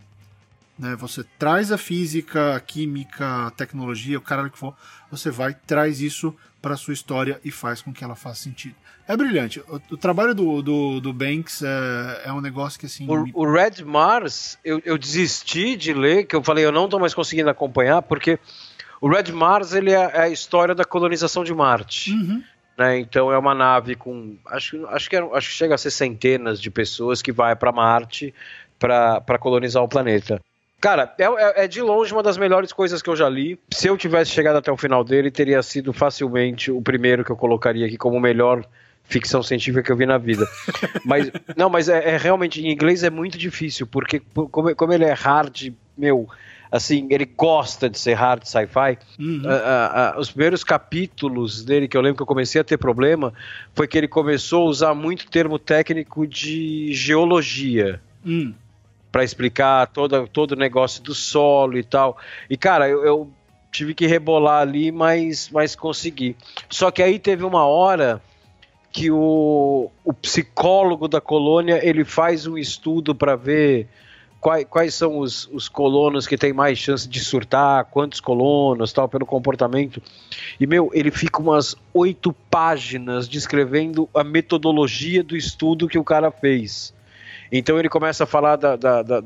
Né? Você traz a física, a química, a tecnologia, o caralho que for, você vai, traz isso para sua história e faz com que ela faça sentido. É brilhante. O, o trabalho do, do, do Banks é, é, um negócio que assim. O, me... o Red Mars, eu, eu desisti de ler, que eu falei, eu não estou mais conseguindo acompanhar, porque o Red Mars ele é, é a história da colonização de Marte. Uhum. Né? Então é uma nave com. Acho, acho, que, é, acho que chega a ser centenas de pessoas que vai para Marte para colonizar o planeta. Cara, é, é, é, de longe uma das melhores coisas que eu já li. Se eu tivesse chegado até o final dele, teria sido facilmente o primeiro que eu colocaria aqui como melhor ficção científica que eu vi na vida. [laughs] mas não, mas é, é, realmente em inglês é muito difícil porque como, como ele é hard, meu, assim, ele gosta de ser hard sci-fi. Uhum. Uh, uh, uh, os primeiros capítulos dele que eu lembro que eu comecei a ter problema foi que ele começou a usar muito termo técnico de geologia. Uhum para explicar todo, todo o negócio do solo e tal. E, cara, eu, eu, tive que rebolar ali, mas, mas consegui. Só que aí teve uma hora que o, o psicólogo da colônia ele faz um estudo para ver quais, quais são os, os colonos que têm mais chance de surtar, quantos colonos, tal, pelo comportamento. E, meu, ele fica umas oito páginas descrevendo a metodologia do estudo que o cara fez. Então ele começa a falar da, da, da,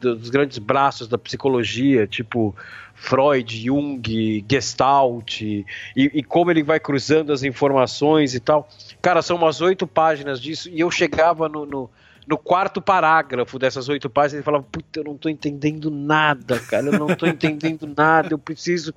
dos grandes braços da psicologia, tipo Freud, Jung, Gestalt, e, e, como ele vai cruzando as informações e tal. Cara, são umas oito páginas disso, e eu chegava no, no no quarto parágrafo dessas oito páginas, ele falava: Puta, eu não tô entendendo nada, cara, eu não tô entendendo [laughs] nada, eu preciso,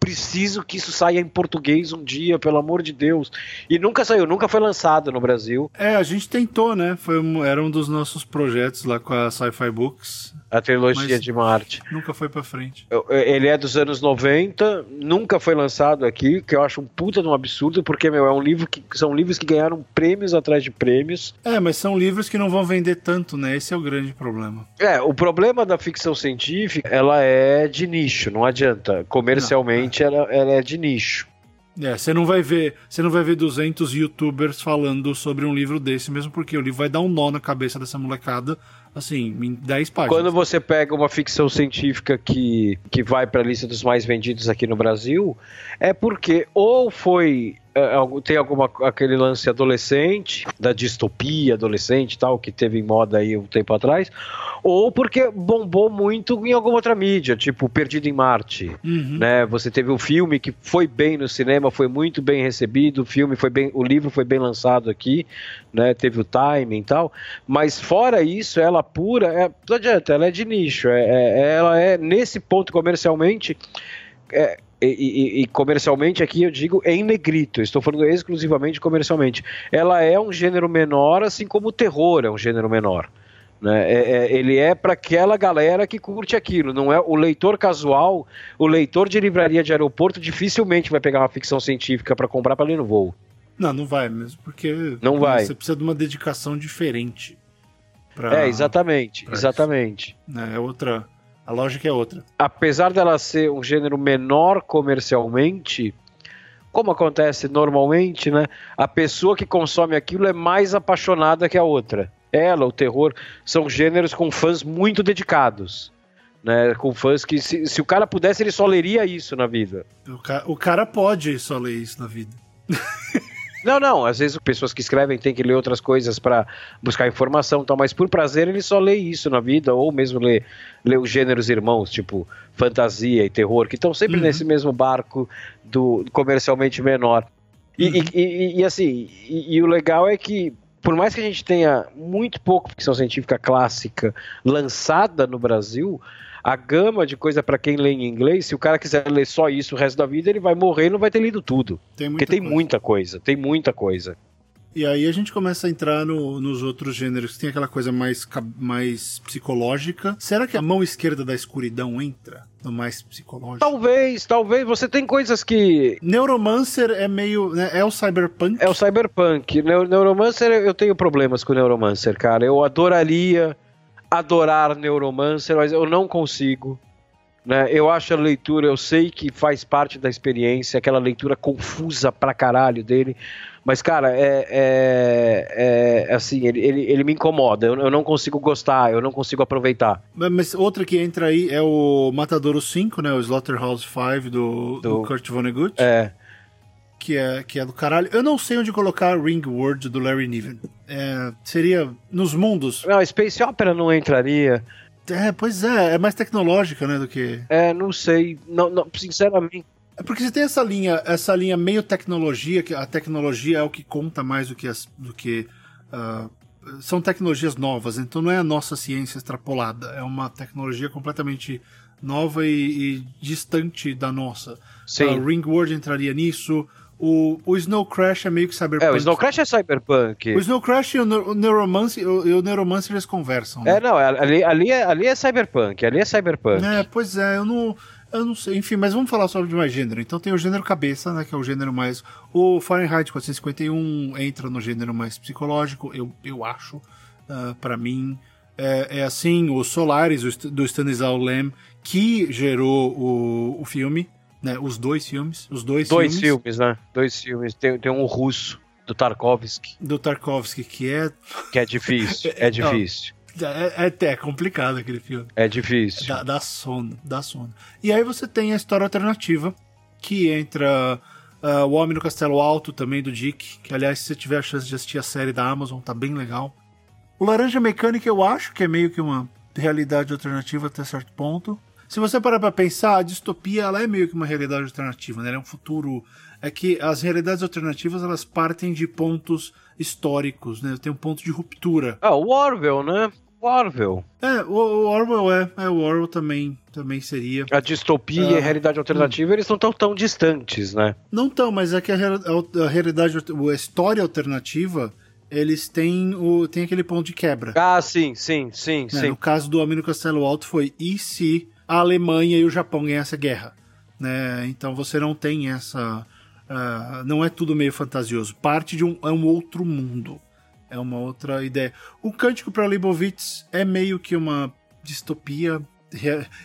preciso que isso saia em português um dia, pelo amor de Deus. E nunca saiu, nunca foi lançado no Brasil. É, a gente tentou, né? Foi era um dos nossos projetos lá com a Sci-Fi Books. A trilogia de Marte. Nunca foi pra frente. Ele é dos anos 90, nunca foi lançado aqui, que eu acho um puta de um absurdo, porque, meu, é um livro que são livros que ganharam prêmios atrás de prêmios. É, mas são livros que não vão vender tanto, né? Esse é o grande problema. É, o problema da ficção científica, ela é de nicho, não adianta. Comercialmente, não, é. Ela, ela é de nicho. É, você não vai ver, você não vai ver 200 youtubers falando sobre um livro desse, mesmo porque o livro vai dar um nó na cabeça dessa molecada assim, em 10 páginas. Quando você pega uma ficção científica que, que vai para a lista dos mais vendidos aqui no Brasil, é porque ou foi tem alguma aquele lance adolescente, da distopia adolescente tal, que teve em moda aí um tempo atrás, ou porque bombou muito em alguma outra mídia, tipo Perdido em Marte, uhum. né? Você teve um filme que foi bem no cinema, foi muito bem recebido, o filme foi bem, o livro foi bem lançado aqui, né? Teve o timing e tal, mas fora isso, ela pura, é, não adianta, ela é de nicho, é, é ela é nesse ponto comercialmente é, e, e, e, comercialmente aqui eu digo em negrito, estou falando exclusivamente comercialmente. Ela é um gênero menor, assim como o terror é um gênero menor. Né? É, é, ele é para aquela galera que curte aquilo, não é o leitor casual, o leitor de livraria de aeroporto dificilmente vai pegar uma ficção científica para comprar para ler no voo. Não, não vai mesmo, porque não vai. você precisa de uma dedicação diferente. Pra, é, exatamente, exatamente. É outra a lógica é outra. Apesar dela ser um gênero menor comercialmente, como acontece normalmente, né? A pessoa que consome aquilo é mais apaixonada que a outra. Ela, o terror, são gêneros com fãs muito dedicados. Né, com fãs que, se, se o cara pudesse, ele só leria isso na vida. O, ca o cara pode só ler isso na vida. [laughs] Não, não, às vezes pessoas que escrevem têm que ler outras coisas para buscar informação, tal, mas por prazer ele só lê isso na vida, ou mesmo lê, lê os gêneros irmãos, tipo fantasia e terror, que estão sempre uhum. nesse mesmo barco do comercialmente menor. E, uhum. e, e, e assim, e, o legal é que por mais que a gente tenha muito pouco ficção científica clássica lançada no Brasil, a gama de coisa para quem lê em inglês, se o cara quiser ler só isso o resto da vida, ele vai morrer e não vai ter lido tudo. Tem Porque tem coisa. muita coisa, tem muita coisa. E aí a gente começa a entrar no, nos outros gêneros, tem aquela coisa mais, mais psicológica. Será que a mão esquerda da escuridão entra no mais psicológico? Talvez, talvez. Você tem coisas que. Neuromancer é meio. Né, é o cyberpunk? É o cyberpunk. Neuromancer, eu tenho problemas com o Neuromancer, cara. Eu adoraria adorar Neuromancer, mas eu não consigo. Né? Eu acho a leitura, eu sei que faz parte da experiência, aquela leitura confusa pra caralho dele. Mas, cara, é, é, é assim, ele, ele, ele, me incomoda. Eu, eu, não consigo gostar, eu não consigo aproveitar. Mas outra que entra aí é o Matadouro 5, né? O Slaughterhouse 5 do, do, do Kurt Vonnegut. É que é, que é do caralho. Eu não sei onde colocar Ring World do Larry Niven. É, seria nos mundos. Não, Space Opera não entraria. É, pois é, é mais tecnológica, né, do que... É, não sei, não, não, sinceramente... É porque você tem essa linha, essa linha meio tecnologia, que a tecnologia é o que conta mais do que... As, do que uh, são tecnologias novas, então não é a nossa ciência extrapolada, é uma tecnologia completamente nova e, e distante da nossa. Sim. Uh, Ring World entraria nisso, o, o Snow Crash é meio que cyberpunk. É, o Snow Crash é cyberpunk. O Snow Crash e o, Neuromancer, o, o Neuromancer eles conversam. Né? É, não, ali, ali, é, ali é cyberpunk, ali é cyberpunk. É, pois é, eu não, eu não sei. Enfim, mas vamos falar sobre mais gênero. Então tem o gênero cabeça, né, que é o gênero mais... O Fahrenheit 451 entra no gênero mais psicológico, eu, eu acho, uh, para mim. É, é, assim, o Solaris, do Stanislaw Lem, que gerou o, o filme, né? Os dois filmes. Os dois, dois filmes. filmes, né? Dois filmes. Tem, tem um russo, do Tarkovsky. Do Tarkovsky, que é. Que é difícil. [laughs] É difícil. É, é, é, complicado aquele filme. É difícil. Dá, dá, sono, dá sono. E aí você tem a história alternativa, que entra uh, O Homem no Castelo Alto, também do Dick, que aliás, se você tiver a chance de assistir a série da Amazon, tá bem legal. O Laranja Mecânica eu acho que é meio que uma realidade alternativa até certo ponto. Se você parar pra pensar, a distopia ela é meio que uma realidade alternativa, né? Ela é um futuro. É que as realidades alternativas elas partem de pontos históricos, né? Tem um ponto de ruptura. Ah, o Orwell, né? O Orwell. É, o, o Orwell é. É, o Orwell também, também seria. A distopia e a ah, realidade alternativa, hum. eles não estão tão distantes, né? Não estão, mas é que a, a, a realidade, a história alternativa eles têm, o, têm aquele ponto de quebra. Ah, sim, sim, sim, né? sim. No caso do Homem no Castelo Alto foi e se a Alemanha e o Japão ganham essa guerra. Né? Então você não tem essa. Uh, não é tudo meio fantasioso. Parte de um, é um outro mundo. É uma outra ideia. O Cântico para Leibovitz é meio que uma distopia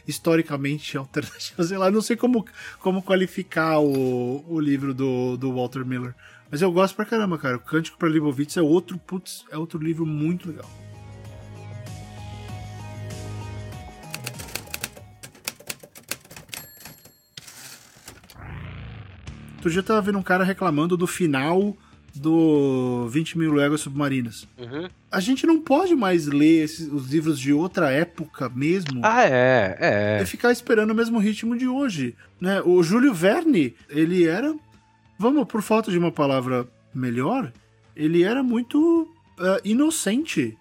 historicamente alternativa. [laughs] Sei lá, não sei como, como qualificar o, o livro do, do Walter Miller. Mas eu gosto pra caramba, cara. O Cântico para Leibovitz é outro, putz, é outro livro muito legal. Outro dia eu tava vendo um cara reclamando do final do 20 mil léguas submarinas. Uhum. A gente não pode mais ler esses, os livros de outra época mesmo. Ah, é, é. E ficar esperando o mesmo ritmo de hoje. Né? O Júlio Verne, ele era. Vamos, por falta de uma palavra melhor, ele era muito uh, inocente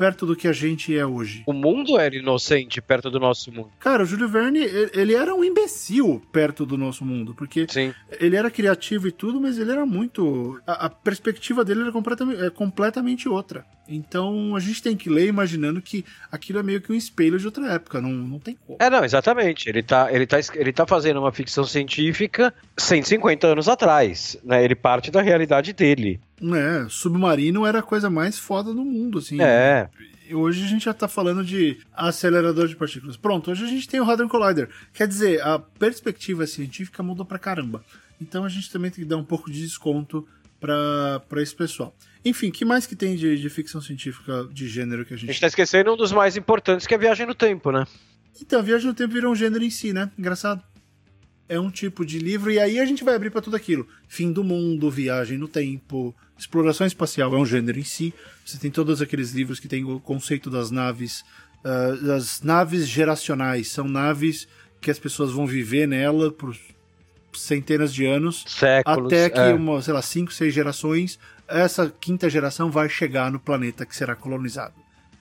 perto do que a gente é hoje. O mundo era inocente perto do nosso mundo. Cara, o Júlio Verne, ele era um imbecil perto do nosso mundo, porque Sim. ele era criativo e tudo, mas ele era muito. A, a perspectiva dele era completamente, é, completamente outra. Então a gente tem que ler imaginando que aquilo é meio que um espelho de outra época, não, não tem como. É, não, exatamente. Ele tá, ele, tá, ele tá fazendo uma ficção científica 150 anos atrás, né? Ele parte da realidade dele. É, submarino era a coisa mais foda do mundo, assim. É. Hoje a gente já tá falando de acelerador de partículas. Pronto, hoje a gente tem o Hadron Collider. Quer dizer, a perspectiva científica mudou pra caramba. Então a gente também tem que dar um pouco de desconto para esse pessoal. Enfim, que mais que tem de, de, ficção científica de gênero que a gente. A gente tá esquecendo um dos mais importantes, que é a viagem no tempo, né? Então, a viagem no tempo virou um gênero em si, né? Engraçado é um tipo de livro, e aí a gente vai abrir para tudo aquilo. Fim do mundo, viagem no tempo, exploração espacial é um gênero em si. Você tem todos aqueles livros que tem o conceito das naves, uh, das naves geracionais. São naves que as pessoas vão viver nela por centenas de anos. Séculos. Até que, é. uma, sei lá, cinco, seis gerações, essa quinta geração vai chegar no planeta que será colonizado.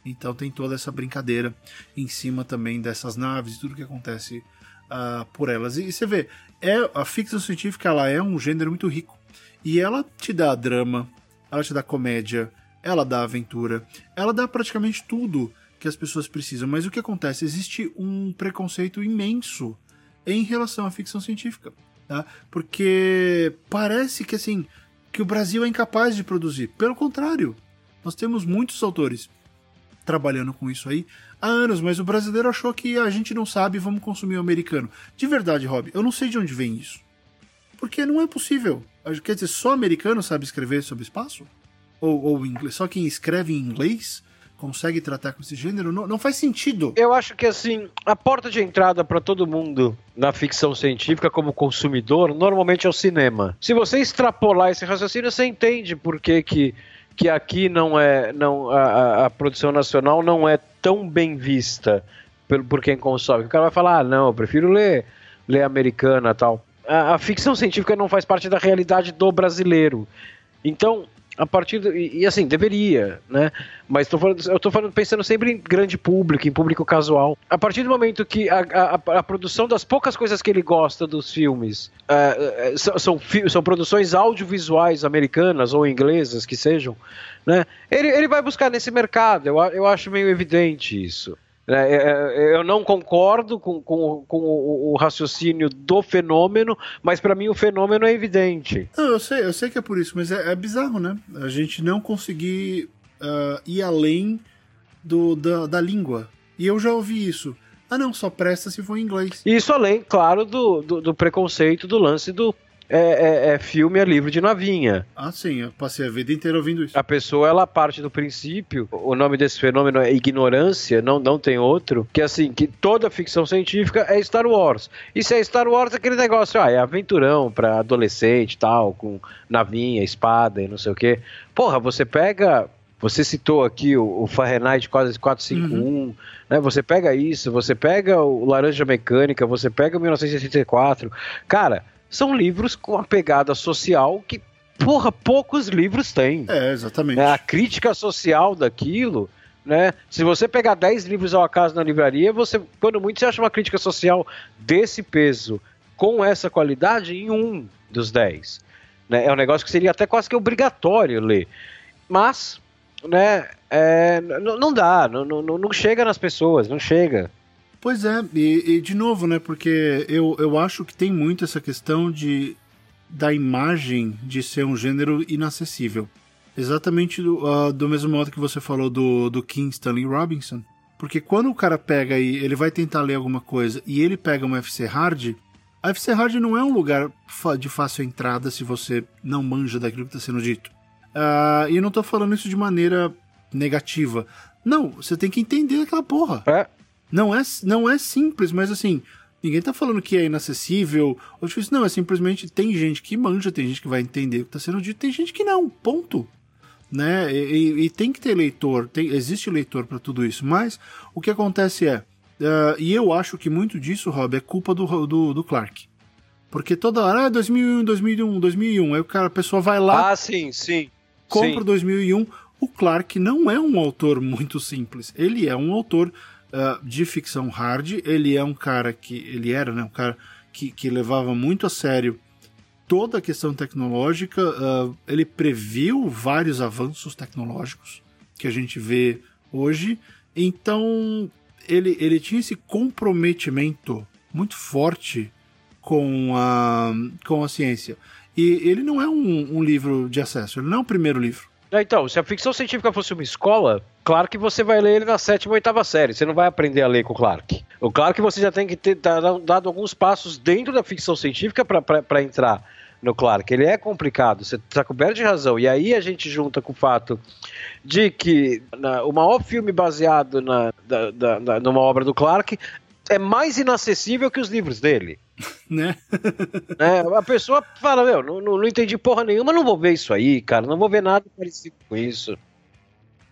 Então tem toda essa brincadeira em cima também dessas naves e tudo que acontece uh, por elas. E, e, você vê, é, a ficção científica ela é um gênero muito rico. E ela te dá drama, ela te dá comédia, ela dá aventura, ela dá praticamente tudo que as pessoas precisam. Mas o que acontece? Existe um preconceito imenso em relação à ficção científica. Tá? Porque parece que assim que o Brasil é incapaz de produzir. Pelo contrário, nós temos muitos autores trabalhando com isso aí há anos, mas o brasileiro achou que a gente não sabe, vamos consumir o americano. De verdade, Rob, eu não sei de onde vem isso. Porque não é possível. Quer dizer, só americano sabe escrever sobre espaço? Ou, ou inglês, só quem escreve em inglês consegue tratar com esse gênero? Não, não faz sentido. Eu acho que, assim, a porta de entrada para todo mundo na ficção científica como consumidor, normalmente é o cinema. Se você extrapolar esse raciocínio, você entende por que que que aqui não é não a, a produção nacional não é tão bem vista por, por quem consome. O cara vai falar, ah, não, eu prefiro ler, ler americana tal. A, a ficção científica não faz parte da realidade do brasileiro. Então, a partir do, e, e, assim deveria, né? Mas tô falando, eu estou falando pensando sempre em grande público, em público casual. A partir do momento que a, a, a produção das poucas coisas que ele gosta dos filmes uh, são, são, são, produções audiovisuais americanas ou inglesas que sejam, né? Ele, ele vai buscar nesse mercado. Eu, eu acho meio evidente isso. É, é, é, eu não concordo com, com, com o, raciocínio do fenômeno, mas para mim o fenômeno é evidente. Não, eu sei, eu sei que é por isso, mas é, é bizarro, né? A gente não conseguir uh, ir além do, da, da língua. E eu já ouvi isso. Ah, não, só presta se for em inglês. Isso além, claro, do, do, do preconceito do lance do é, é, é, filme, é livro de novinha. Ah, sim, eu passei a vida inteira ouvindo isso. A pessoa, ela parte do princípio, o nome desse fenômeno é ignorância, não, não tem outro, que assim, que toda ficção científica é Star Wars. E se é Star Wars, aquele negócio, ah, é aventurão pra adolescente e tal, com navinha, espada e não sei o quê. Porra, você pega você citou aqui o, o Fahrenheit 451, uhum. né? Você pega isso, você pega o Laranja Mecânica, você pega 1964. Cara, são livros com uma pegada social que, porra, poucos livros têm. É, exatamente. É, a crítica social daquilo, né? Se você pegar 10 livros ao acaso na livraria, você, quando muito, você acha uma crítica social desse peso, com essa qualidade, em um dos 10. Né? É um negócio que seria até quase que obrigatório ler. Mas, né, é, não dá, não, não, não chega nas pessoas, não chega. Pois é, e, e, de novo, né? Porque eu, eu acho que tem muito essa questão de da imagem de ser um gênero inacessível. Exatamente do, uh, do mesmo modo que você falou do, do King Stanley Robinson. Porque quando o cara pega e ele vai tentar ler alguma coisa e ele pega uma FC Hard, a FC Hard não é um lugar de fácil entrada se você não manja daquilo que está sendo dito. Uh, e eu não estou falando isso de maneira negativa. Não, você tem que entender aquela porra. É, não é, não é simples, mas assim, Ninguém tá falando que é inacessível ou difícil. Não, é simplesmente tem gente que manja, tem gente que vai entender o que tá sendo dito, tem gente que não. Ponto. Né? E, e tem que ter leitor, tem, existe leitor para tudo isso. Mas o que acontece é, uh, e eu acho que muito disso, Rob, é culpa do, do, do Clark. Porque toda hora, ah, 2001, 2001, 2001. Aí o cara, a pessoa vai lá. Ah, sim, sim. Compra sim. 2001. O Clark não é um autor muito simples. Ele é um autor uh, de ficção hard. Ele é um cara que. Ele era, né? Um cara que, que levava muito a sério toda a questão tecnológica. Uh, ele previu vários avanços tecnológicos que a gente vê hoje. Então, ele, ele tinha esse comprometimento muito forte com a, com a ciência. E ele não é um, um livro de acesso, ele não é o primeiro livro. Então, se a ficção científica fosse uma escola, claro que você vai ler ele na sétima ou oitava série. Você não vai aprender a ler com o Clark. O Clark você já tem que ter dado alguns passos dentro da ficção científica para entrar no Clark. Ele é complicado, você está coberto de razão. E aí a gente junta com o fato de que na, o maior filme baseado na, da, da, da, numa obra do Clark é mais inacessível que os livros dele. [laughs] né? É, a pessoa fala, meu, não, não, não, entendi porra nenhuma, não vou ver isso aí, cara, não vou ver nada parecido com isso.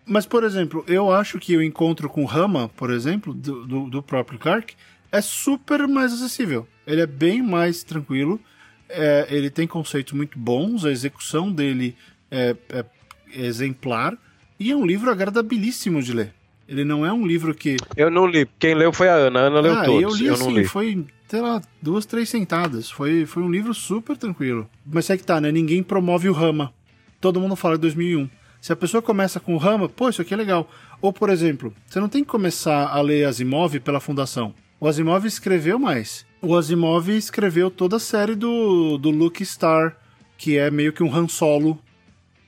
Mas, por exemplo, eu acho que o encontro com Rama, por exemplo, do, do, do próprio Clark, é super mais acessível. Ele é bem mais tranquilo, é, ele tem conceitos muito bons, a execução dele é, é exemplar, e é um livro agradabilíssimo de ler. Ele não é um livro que. Eu não li. Quem leu foi a Ana. A Ana leu ah, todos. Eu li eu assim, li. foi, sei lá, duas, três sentadas. Foi, foi um livro super tranquilo. Mas é que tá, né? Ninguém promove o Rama. Todo mundo fala de 2001. Se a pessoa começa com o Rama, pô, isso aqui é legal. Ou, por exemplo, você não tem que começar a ler Asimov pela Fundação. O Asimov escreveu mais. O Asimov escreveu toda a série do, do Luke Star, que é meio que um Han Solo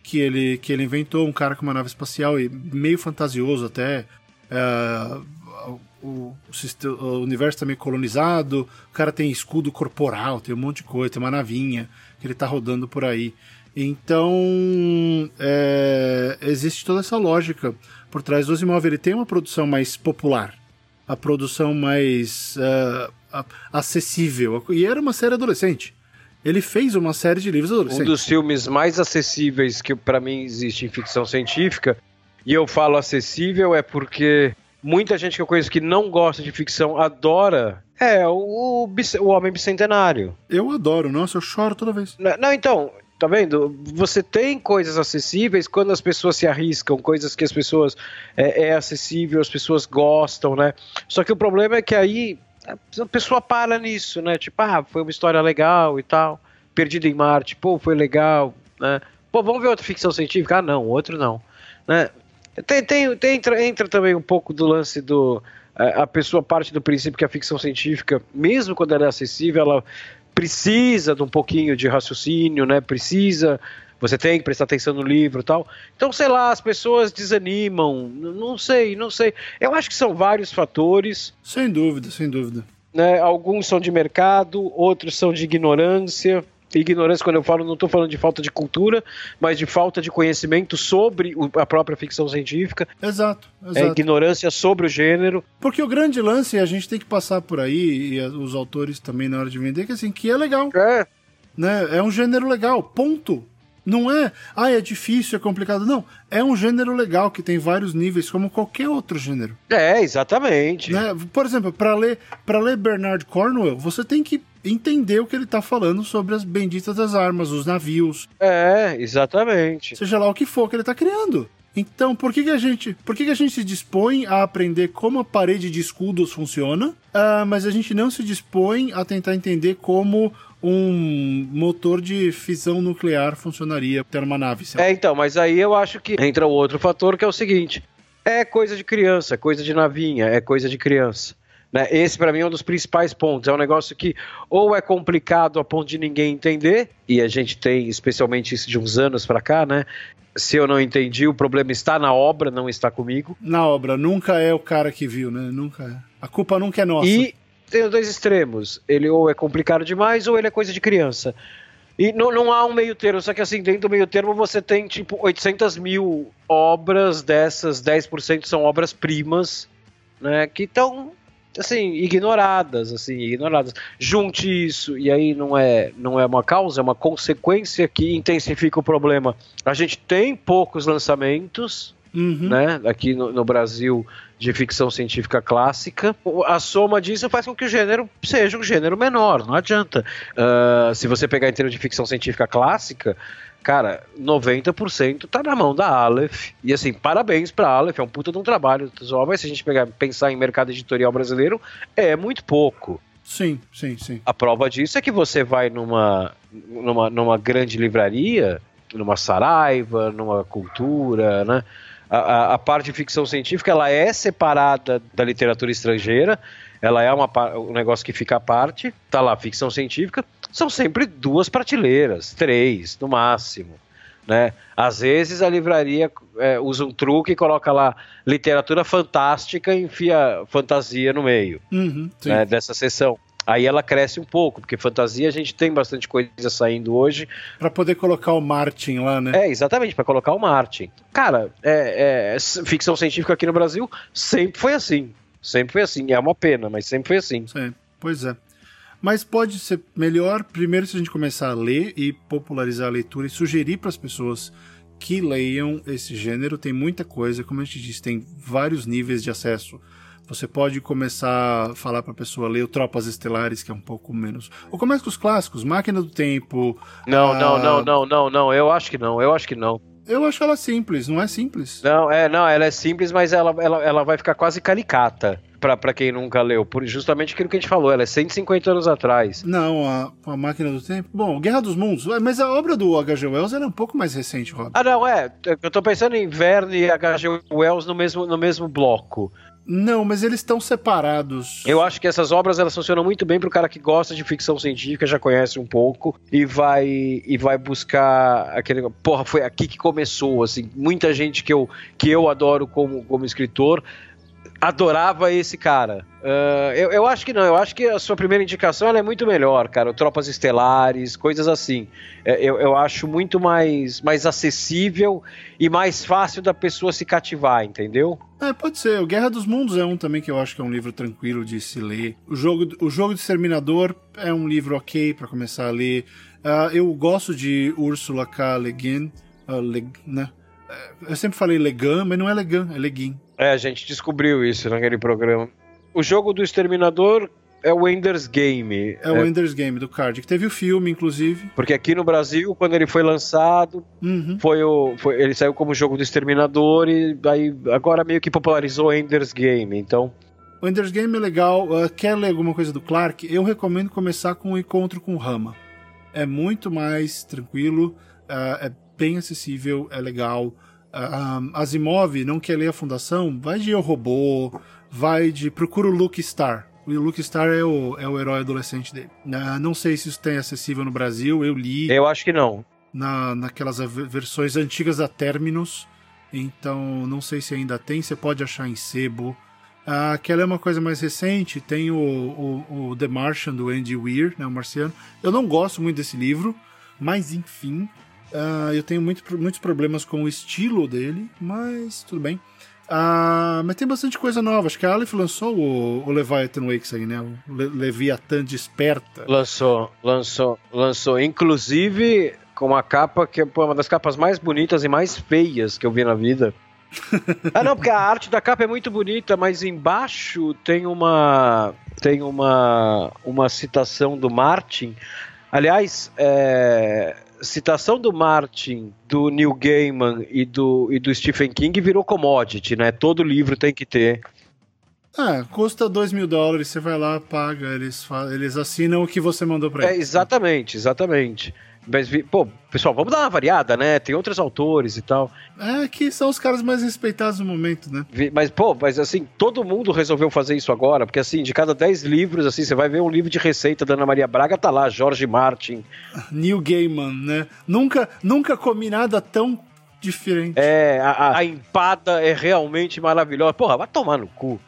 que ele, que ele inventou, um cara com uma nave espacial e meio fantasioso até. É, o, o, universo está meio colonizado, o cara tem escudo corporal, tem um monte de coisa, tem uma navinha que ele está rodando por aí. Então, é, existe toda essa lógica por trás do Asimov. Ele tem uma produção mais popular, a produção mais uh, acessível. E era uma série adolescente. Ele fez uma série de livros adolescentes. Um dos filmes mais acessíveis que para mim existe em ficção científica, e eu falo acessível é porque muita gente que eu conheço que não gosta de ficção adora é o, o Homem Bicentenário. Eu adoro, nossa, eu choro toda vez. Não, não, então, tá vendo? Você tem coisas acessíveis quando as pessoas se arriscam, coisas que as pessoas é, é acessível, as pessoas gostam, né? Só que o problema é que aí a pessoa para nisso, né? Tipo, ah, foi uma história legal e tal. Perdido em Marte, pô, foi legal, né? Pô, vamos ver outra ficção científica? Ah, não, outro não, né? Tem, tem, tem entra, entra também um pouco do lance do a pessoa parte do princípio que a ficção científica, mesmo quando ela é acessível, ela precisa de um pouquinho de raciocínio, né? Precisa você tem que prestar atenção no livro tal. Então, sei lá, as pessoas desanimam, não sei, não sei. Eu acho que são vários fatores. Sem dúvida, sem dúvida. Né? Alguns são de mercado, outros são de ignorância. Ignorância, quando eu falo, não estou falando de falta de cultura, mas de falta de conhecimento sobre a própria ficção científica. Exato, é exato. É ignorância sobre o gênero. Porque o grande lance, a gente tem que passar por aí, e os autores também na hora de vender, que assim, que é legal. É. Né? É um gênero legal, ponto. Não é, ah, é difícil, é complicado. Não, é um gênero legal que tem vários níveis, como qualquer outro gênero. É, exatamente. Né? Por exemplo, para ler, para ler Bernard Cornwell, você tem que entender o que ele tá falando sobre as benditas das armas, os navios. É, exatamente. Seja lá o que for que ele tá criando. Então, por que, que a gente, por que, que a gente se dispõe a aprender como a parede de escudos funciona, uh, mas a gente não se dispõe a tentar entender como um motor de fissão nuclear funcionaria ter uma nave. É, então, mas aí eu acho que entra o outro fator que é o seguinte: é coisa de criança, é coisa de navinha, é coisa de criança. Né? Esse, para mim, é um dos principais pontos. É um negócio que ou é complicado a ponto de ninguém entender, e a gente tem especialmente isso de uns anos para cá, né? Se eu não entendi, o problema está na obra, não está comigo. Na obra, nunca é o cara que viu, né? Nunca é. A culpa nunca é nossa. E tem os dois extremos. Ele ou é complicado demais ou ele é coisa de criança. E não, não há um meio termo, só que assim, dentro do meio termo você tem tipo 800 mil obras dessas, 10% são obras primas, né, que estão assim, ignoradas, assim, ignoradas. Junte isso, e aí não é, não é uma causa, é uma consequência que intensifica o problema. A gente tem poucos lançamentos, uhum. né, aqui no, no Brasil de ficção científica clássica. A soma disso faz com que o gênero seja um gênero menor, não adianta. Uh, se você pegar em termos de ficção científica clássica, cara, 90% tá na mão da Aleph. E assim, parabéns pra Aleph, é um puta de um trabalho. Só, mas se a gente pegar, pensar em mercado editorial brasileiro, é muito pouco. Sim, sim, sim. A prova disso é que você vai numa, numa, numa grande livraria, numa Saraiva, numa Cultura, né? A, a, a, parte de ficção científica ela é separada da literatura estrangeira, ela é uma, um negócio que fica à parte, tá lá, ficção científica, são sempre duas prateleiras, três no máximo. Né? Às vezes a livraria é, usa um truque e coloca lá literatura fantástica e enfia fantasia no meio uhum, né, dessa sessão. Aí ela cresce um pouco, porque fantasia a gente tem bastante coisa saindo hoje. Para poder colocar o Martin lá, né? É, exatamente, para colocar o Martin. Cara, é, é, ficção científica aqui no Brasil sempre foi assim. Sempre foi assim. É uma pena, mas sempre foi assim. Sim, pois é. Mas pode ser melhor, primeiro, se a gente começar a ler e popularizar a leitura e sugerir para as pessoas que leiam esse gênero. Tem muita coisa, como a gente disse, tem vários níveis de acesso. Você pode começar a falar para a pessoa ler o Tropas Estelares, que é um pouco menos. Ou começa com os clássicos, Máquina do Tempo. Não, a... não, não, não, não, não. Eu acho que não. Eu acho que não. Eu acho ela simples, não é simples. Não, é, não, ela é simples, mas ela, ela, ela vai ficar quase caricata para quem nunca leu, por justamente aquilo que a gente falou, ela é 150 anos atrás. Não, a, a Máquina do Tempo. Bom, Guerra dos Mundos, mas a obra do H.G. Wells é um pouco mais recente, Rob. Ah, não, é. Eu tô pensando em Verne e H.G. Wells no mesmo, no mesmo bloco. Não, mas eles estão separados. Eu acho que essas obras elas funcionam muito bem pro cara que gosta de ficção científica, já conhece um pouco e vai e vai buscar aquele, porra, foi aqui que começou, assim, muita gente que eu que eu adoro como como escritor adorava esse cara. Uh, eu, eu, acho que não, eu acho que a sua primeira indicação é muito melhor, cara. Tropas Estelares, coisas assim. É, eu, eu acho muito mais, mais acessível e mais fácil da pessoa se cativar, entendeu? É, pode ser. O Guerra dos Mundos é um também que eu acho que é um livro tranquilo de se ler. O Jogo, o jogo de Exterminador é um livro ok para começar a ler. Uh, eu gosto de Ursula K. Le Guin, uh, Le, né? Eu sempre falei Legan, mas não é Legan, é Leguin. É, a gente descobriu isso naquele programa. O jogo do Exterminador é o Ender's Game. É, é o Ender's Game do Card, que teve o filme, inclusive. Porque aqui no Brasil, quando ele foi lançado, uhum. foi o, foi, ele saiu como jogo do Exterminador e aí agora meio que popularizou o Ender's Game, então... O Ender's Game é legal. Uh, quer ler alguma coisa do Clark? Eu recomendo começar com o Encontro com o Rama. É muito mais tranquilo, uh, é bem acessível, é legal uh, Asimov não quer ler a Fundação, vai de Eu Robô, vai de. Procura o Luke Star. O Luke Star é o, é o herói adolescente dele. Uh, não sei se isso tem acessível no Brasil, eu li. Eu acho que não. Na, naquelas versões antigas da Terminus. Então, não sei se ainda tem, você pode achar em sebo. Uh, aquela é uma coisa mais recente, tem o, o, o, The Martian do Andy Weir, né, o Marciano. Eu não gosto muito desse livro, mas enfim, Uh, eu tenho muito, muitos problemas com o estilo dele, mas tudo bem. Uh, mas tem bastante coisa nova. Acho que a Aleph lançou o, o Leviathan Wakes aí, né? O Le Leviathan Desperta. Lançou, lançou, lançou. Inclusive com uma capa que é uma das capas mais bonitas e mais feias que eu vi na vida. [laughs] ah, não, porque a arte da capa é muito bonita, mas embaixo tem uma tem uma uma citação do Martin. Aliás, é, citação do Martin, do Neil Gaiman e do, e do Stephen King virou commodity, né? Todo livro tem que ter. Ah, custa 2 mil dólares, você vai lá, paga, eles, eles assinam o que você mandou pra é, eles. É, exatamente, exatamente. Mas, pô, pessoal, vamos dar uma variada, né? Tem outros autores e tal. É, que são os caras mais respeitados no momento, né? Mas, pô, mas assim, todo mundo resolveu fazer isso agora, porque assim, de cada 10 livros, assim, você vai ver um livro de receita da Ana Maria Braga, tá lá, Jorge Martin. Neil Gaiman, né? Nunca, nunca comi nada tão diferente. É, a, a empada é realmente maravilhosa. Porra, vai tomar no cu.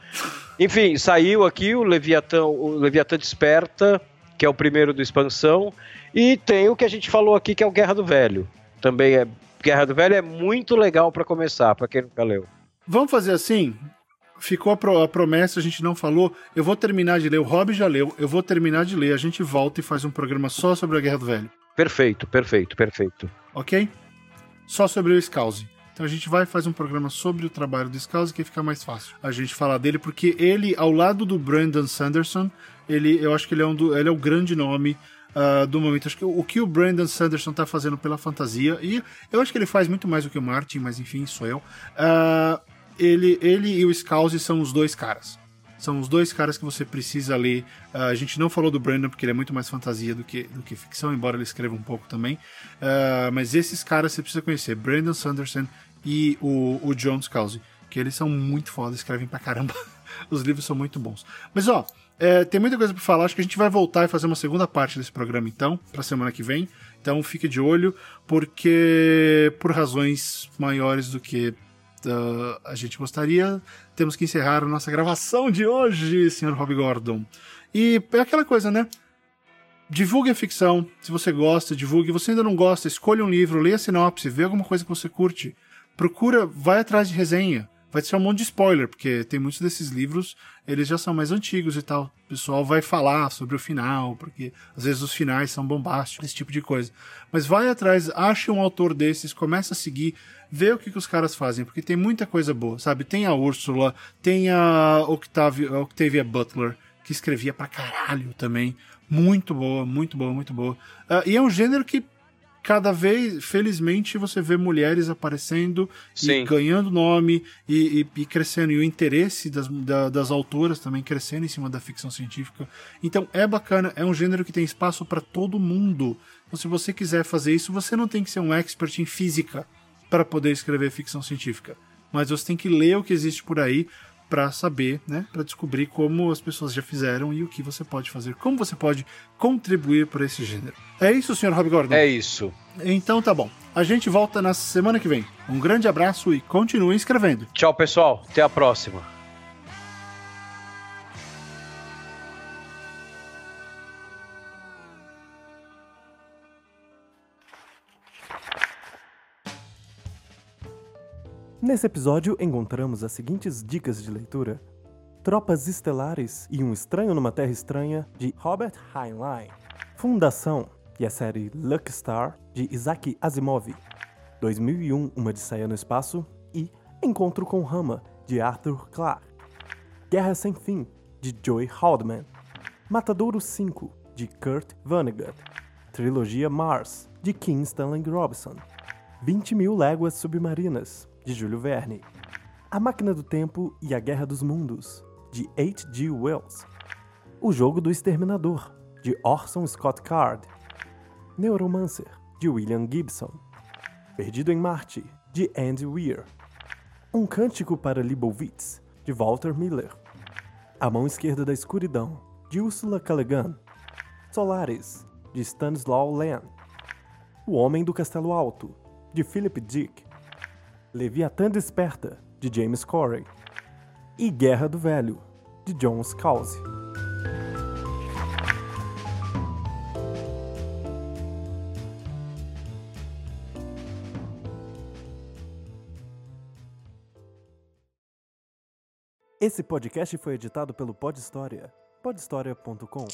Enfim, saiu aqui o Leviatã, o Leviatã Desperta, que é o primeiro do Expansão, e tem o que a gente falou aqui, que é o Guerra do Velho. Também é. Guerra do Velho é muito legal para começar, para quem nunca leu. Vamos fazer assim? ficou a, pro, a, promessa, a gente não falou. Eu vou terminar de ler, o Rob já leu, eu vou terminar de ler, a gente volta e faz um programa só sobre a Guerra do Velho. Perfeito, perfeito, perfeito. Ok? Só sobre o Scouse. Então a gente vai fazer um programa sobre o trabalho do Scouse que fica mais fácil a gente falar dele, porque ele, ao lado do Brandon Sanderson, ele, eu acho que ele é, um do, ele é o grande nome uh, do momento. Acho que o, o que o Brandon Sanderson está fazendo pela fantasia, e eu acho que ele faz muito mais do que o Martin, mas enfim, sou eu. Uh, ele, ele e o Scouse são os dois caras. São os dois caras que você precisa ler. Uh, a gente não falou do Brandon porque ele é muito mais fantasia do que, do que ficção, embora ele escreva um pouco também. Mas esses caras você precisa conhecer: Brandon Sanderson e o, o John Scalzi, que eles são muito foda, escrevem pra caramba. [laughs] Os livros são muito bons. Mas ó, é, tem muita coisa para falar. Acho que a gente vai voltar e fazer uma segunda parte desse programa então, pra semana que vem. Então fique de olho, porque por razões maiores do que uh, a gente gostaria, temos que encerrar a nossa gravação de hoje, senhor Rob Gordon. E é aquela coisa, né? Divulgue a ficção, se você gosta, divulgue. Se você ainda não gosta, escolha um livro, leia a sinopse, vê alguma coisa que você curte. Procura, vai atrás de resenha. Vai ser um monte de spoiler, porque tem muitos desses livros, eles já são mais antigos e tal. O pessoal vai falar sobre o final, porque às vezes os finais são bombásticos, esse tipo de coisa. Mas vai atrás, ache um autor desses, começa a seguir, vê o que, que os caras fazem, porque tem muita coisa boa, sabe? Tem a Úrsula, tem a Octavia, Octavia Butler, que escrevia pra caralho também. Muito boa, muito boa, muito boa. Uh, e é um gênero que cada vez, felizmente, você vê mulheres aparecendo Sim. e ganhando nome e, e, e, crescendo. E o interesse das, da, das autoras também crescendo em cima da ficção científica. Então é bacana, é um gênero que tem espaço para todo mundo. Então, se você quiser fazer isso, você não tem que ser um expert em física para poder escrever ficção científica. Mas você tem que ler o que existe por aí para saber, né, para descobrir como as pessoas já fizeram e o que você pode fazer, como você pode contribuir para esse gênero. É isso, senhor Rob Gordon? É isso. Então tá bom. A gente volta na semana que vem. Um grande abraço e continue escrevendo. Tchau, pessoal. Até a próxima. Nesse episódio, encontramos as seguintes dicas de leitura: Tropas Estelares e Um Estranho numa Terra Estranha, de Robert Heinlein. Fundação e a série Luck Star, de Isaac Asimov. 2001, Uma Odisseia no Espaço. E Encontro com Rama, de Arthur Clarke. Guerra Sem Fim, de Joy Haldeman. Matadouro 5, de Kurt Vonnegut. Trilogia Mars, de Kim Stanley Robinson. 20 mil léguas submarinas, de Júlio Verne. A Máquina do Tempo e a Guerra dos Mundos, de H.G. Wells. O Jogo do Exterminador, de Orson Scott Card. Neuromancer, de William Gibson. Perdido em Marte, de Andy Weir. Um Cântico para Leibowitz, de Walter Miller. A Mão Esquerda da Escuridão, de Ursula Guin. Solaris, de Stanislaw Lem. O Homem do Castelo Alto, de Philip Dick. Leviatã Desperta, de James Corey, e Guerra do Velho, de John Scalzi. Esse podcast foi editado pelo Pod História, podhistoria.com.